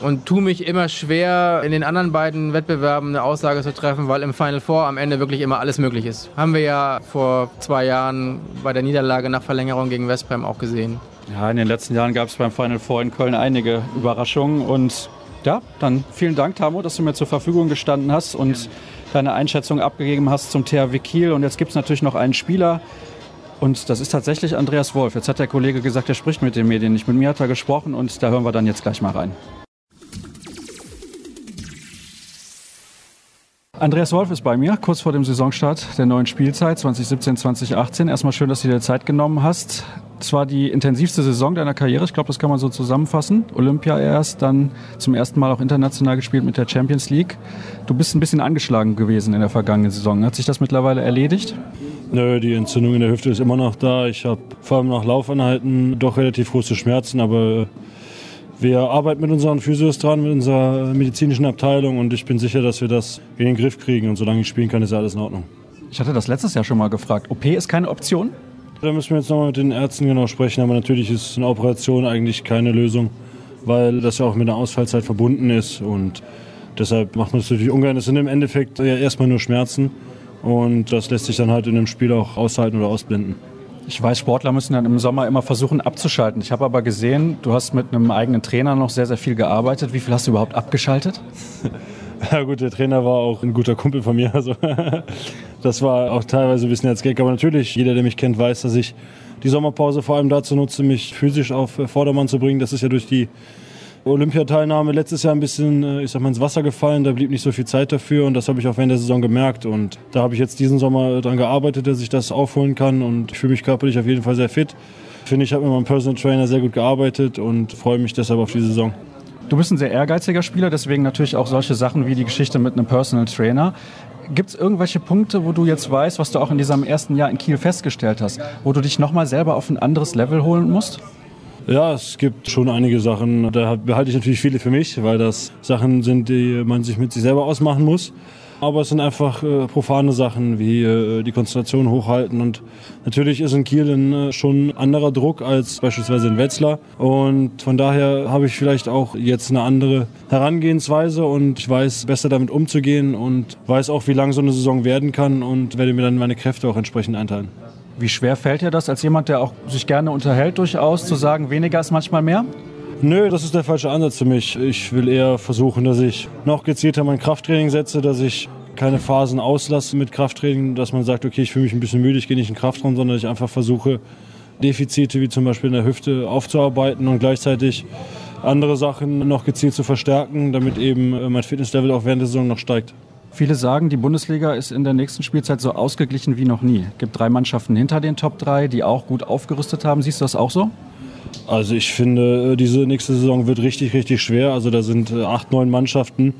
und tue mich immer schwer, in den anderen beiden Wettbewerben eine Aussage zu treffen, weil im Final Four am Ende wirklich immer alles möglich ist. Haben wir ja vor zwei Jahren bei der Niederlage nach Verlängerung gegen Westbrem auch gesehen. Ja, in den letzten Jahren gab es beim Final Four in Köln einige Überraschungen und ja, dann vielen Dank, Tamo, dass du mir zur Verfügung gestanden hast und deine Einschätzung abgegeben hast zum THW Kiel. Und jetzt gibt es natürlich noch einen Spieler, und das ist tatsächlich Andreas Wolf. Jetzt hat der Kollege gesagt, er spricht mit den Medien nicht. Mit mir hat er gesprochen und da hören wir dann jetzt gleich mal rein. Andreas Wolf ist bei mir, kurz vor dem Saisonstart der neuen Spielzeit 2017-2018. Erstmal schön, dass du dir Zeit genommen hast. Es war die intensivste Saison deiner Karriere, ich glaube, das kann man so zusammenfassen. Olympia erst, dann zum ersten Mal auch international gespielt mit der Champions League. Du bist ein bisschen angeschlagen gewesen in der vergangenen Saison. Hat sich das mittlerweile erledigt? Nö, die Entzündung in der Hüfte ist immer noch da. Ich habe vor allem nach Laufanhalten doch relativ große Schmerzen, aber wir arbeiten mit unseren Physios dran, mit unserer medizinischen Abteilung und ich bin sicher, dass wir das in den Griff kriegen. Und solange ich spielen kann, ist alles in Ordnung. Ich hatte das letztes Jahr schon mal gefragt. OP ist keine Option? Da müssen wir jetzt nochmal mit den Ärzten genau sprechen, aber natürlich ist eine Operation eigentlich keine Lösung, weil das ja auch mit einer Ausfallzeit verbunden ist und deshalb macht man es natürlich ungern. Es sind im Endeffekt ja erstmal nur Schmerzen und das lässt sich dann halt in einem Spiel auch aushalten oder ausblenden. Ich weiß, Sportler müssen dann im Sommer immer versuchen abzuschalten. Ich habe aber gesehen, du hast mit einem eigenen Trainer noch sehr, sehr viel gearbeitet. Wie viel hast du überhaupt abgeschaltet? Ja gut, der Trainer war auch ein guter Kumpel von mir. Also das war auch teilweise ein bisschen als Gag. Aber natürlich, jeder, der mich kennt, weiß, dass ich die Sommerpause vor allem dazu nutze, mich physisch auf Vordermann zu bringen. Das ist ja durch die Olympiateilnahme letztes Jahr ein bisschen, äh, ich sag mal, ins Wasser gefallen. Da blieb nicht so viel Zeit dafür und das habe ich auch während der Saison gemerkt. Und da habe ich jetzt diesen Sommer daran gearbeitet, dass ich das aufholen kann und ich fühle mich körperlich auf jeden Fall sehr fit. Ich finde, ich habe mit meinem Personal Trainer sehr gut gearbeitet und freue mich deshalb auf die Saison. Du bist ein sehr ehrgeiziger Spieler, deswegen natürlich auch solche Sachen wie die Geschichte mit einem Personal Trainer. Gibt es irgendwelche Punkte, wo du jetzt weißt, was du auch in diesem ersten Jahr in Kiel festgestellt hast, wo du dich nochmal selber auf ein anderes Level holen musst? Ja, es gibt schon einige Sachen. Da behalte ich natürlich viele für mich, weil das Sachen sind, die man sich mit sich selber ausmachen muss. Aber es sind einfach äh, profane Sachen wie äh, die Konzentration hochhalten. Und natürlich ist in Kiel ein, äh, schon anderer Druck als beispielsweise in Wetzlar. Und von daher habe ich vielleicht auch jetzt eine andere Herangehensweise und ich weiß besser damit umzugehen und weiß auch, wie lang so eine Saison werden kann und werde mir dann meine Kräfte auch entsprechend einteilen. Wie schwer fällt dir das als jemand, der auch sich gerne unterhält, durchaus zu sagen, weniger ist manchmal mehr? Nö, das ist der falsche Ansatz für mich. Ich will eher versuchen, dass ich noch gezielter mein Krafttraining setze, dass ich keine Phasen auslasse mit Krafttraining, dass man sagt, okay, ich fühle mich ein bisschen müde, ich gehe nicht in den Kraftraum, sondern ich einfach versuche, Defizite wie zum Beispiel in der Hüfte aufzuarbeiten und gleichzeitig andere Sachen noch gezielt zu verstärken, damit eben mein Fitnesslevel auch während der Saison noch steigt. Viele sagen, die Bundesliga ist in der nächsten Spielzeit so ausgeglichen wie noch nie. Es gibt drei Mannschaften hinter den Top 3, die auch gut aufgerüstet haben. Siehst du das auch so? Also ich finde, diese nächste Saison wird richtig, richtig schwer. Also da sind äh, acht, neun Mannschaften,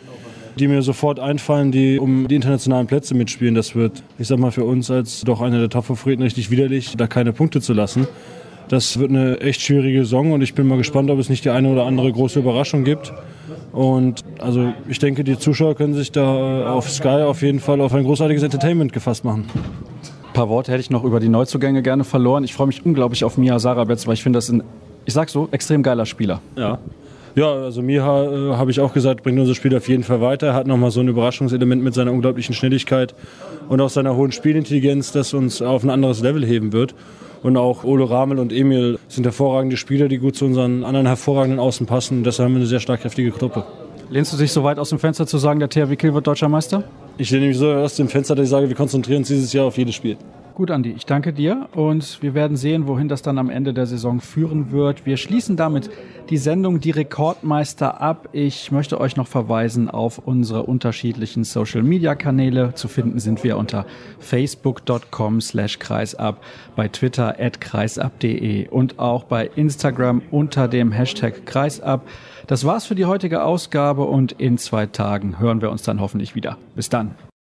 die mir sofort einfallen, die um die internationalen Plätze mitspielen. Das wird, ich sag mal, für uns als doch einer der Top-Favoriten richtig widerlich, da keine Punkte zu lassen. Das wird eine echt schwierige Saison und ich bin mal gespannt, ob es nicht die eine oder andere große Überraschung gibt. Und also ich denke, die Zuschauer können sich da auf Sky auf jeden Fall auf ein großartiges Entertainment gefasst machen. Ein paar Worte hätte ich noch über die Neuzugänge gerne verloren. Ich freue mich unglaublich auf Mia Sarabetz, weil ich finde, das ein, ich sag so, extrem geiler Spieler. Ja. Ja, also Miha äh, habe ich auch gesagt, bringt unser Spiel auf jeden Fall weiter. Er hat nochmal so ein Überraschungselement mit seiner unglaublichen Schnelligkeit und auch seiner hohen Spielintelligenz, das uns auf ein anderes Level heben wird. Und auch Ole Ramel und Emil sind hervorragende Spieler, die gut zu unseren anderen hervorragenden Außen passen. Und deshalb haben wir eine sehr starkkräftige Gruppe. Lehnst du dich so weit aus dem Fenster zu sagen, der THW Kiel wird deutscher Meister? Ich lehne mich so aus dem Fenster, dass ich sage, wir konzentrieren uns dieses Jahr auf jedes Spiel. Gut, Andi, ich danke dir und wir werden sehen, wohin das dann am Ende der Saison führen wird. Wir schließen damit die Sendung Die Rekordmeister ab. Ich möchte euch noch verweisen auf unsere unterschiedlichen Social Media Kanäle. Zu finden sind wir unter facebook.com slash kreisab, bei Twitter at kreisab.de und auch bei Instagram unter dem Hashtag kreisab. Das war's für die heutige Ausgabe und in zwei Tagen hören wir uns dann hoffentlich wieder. Bis dann.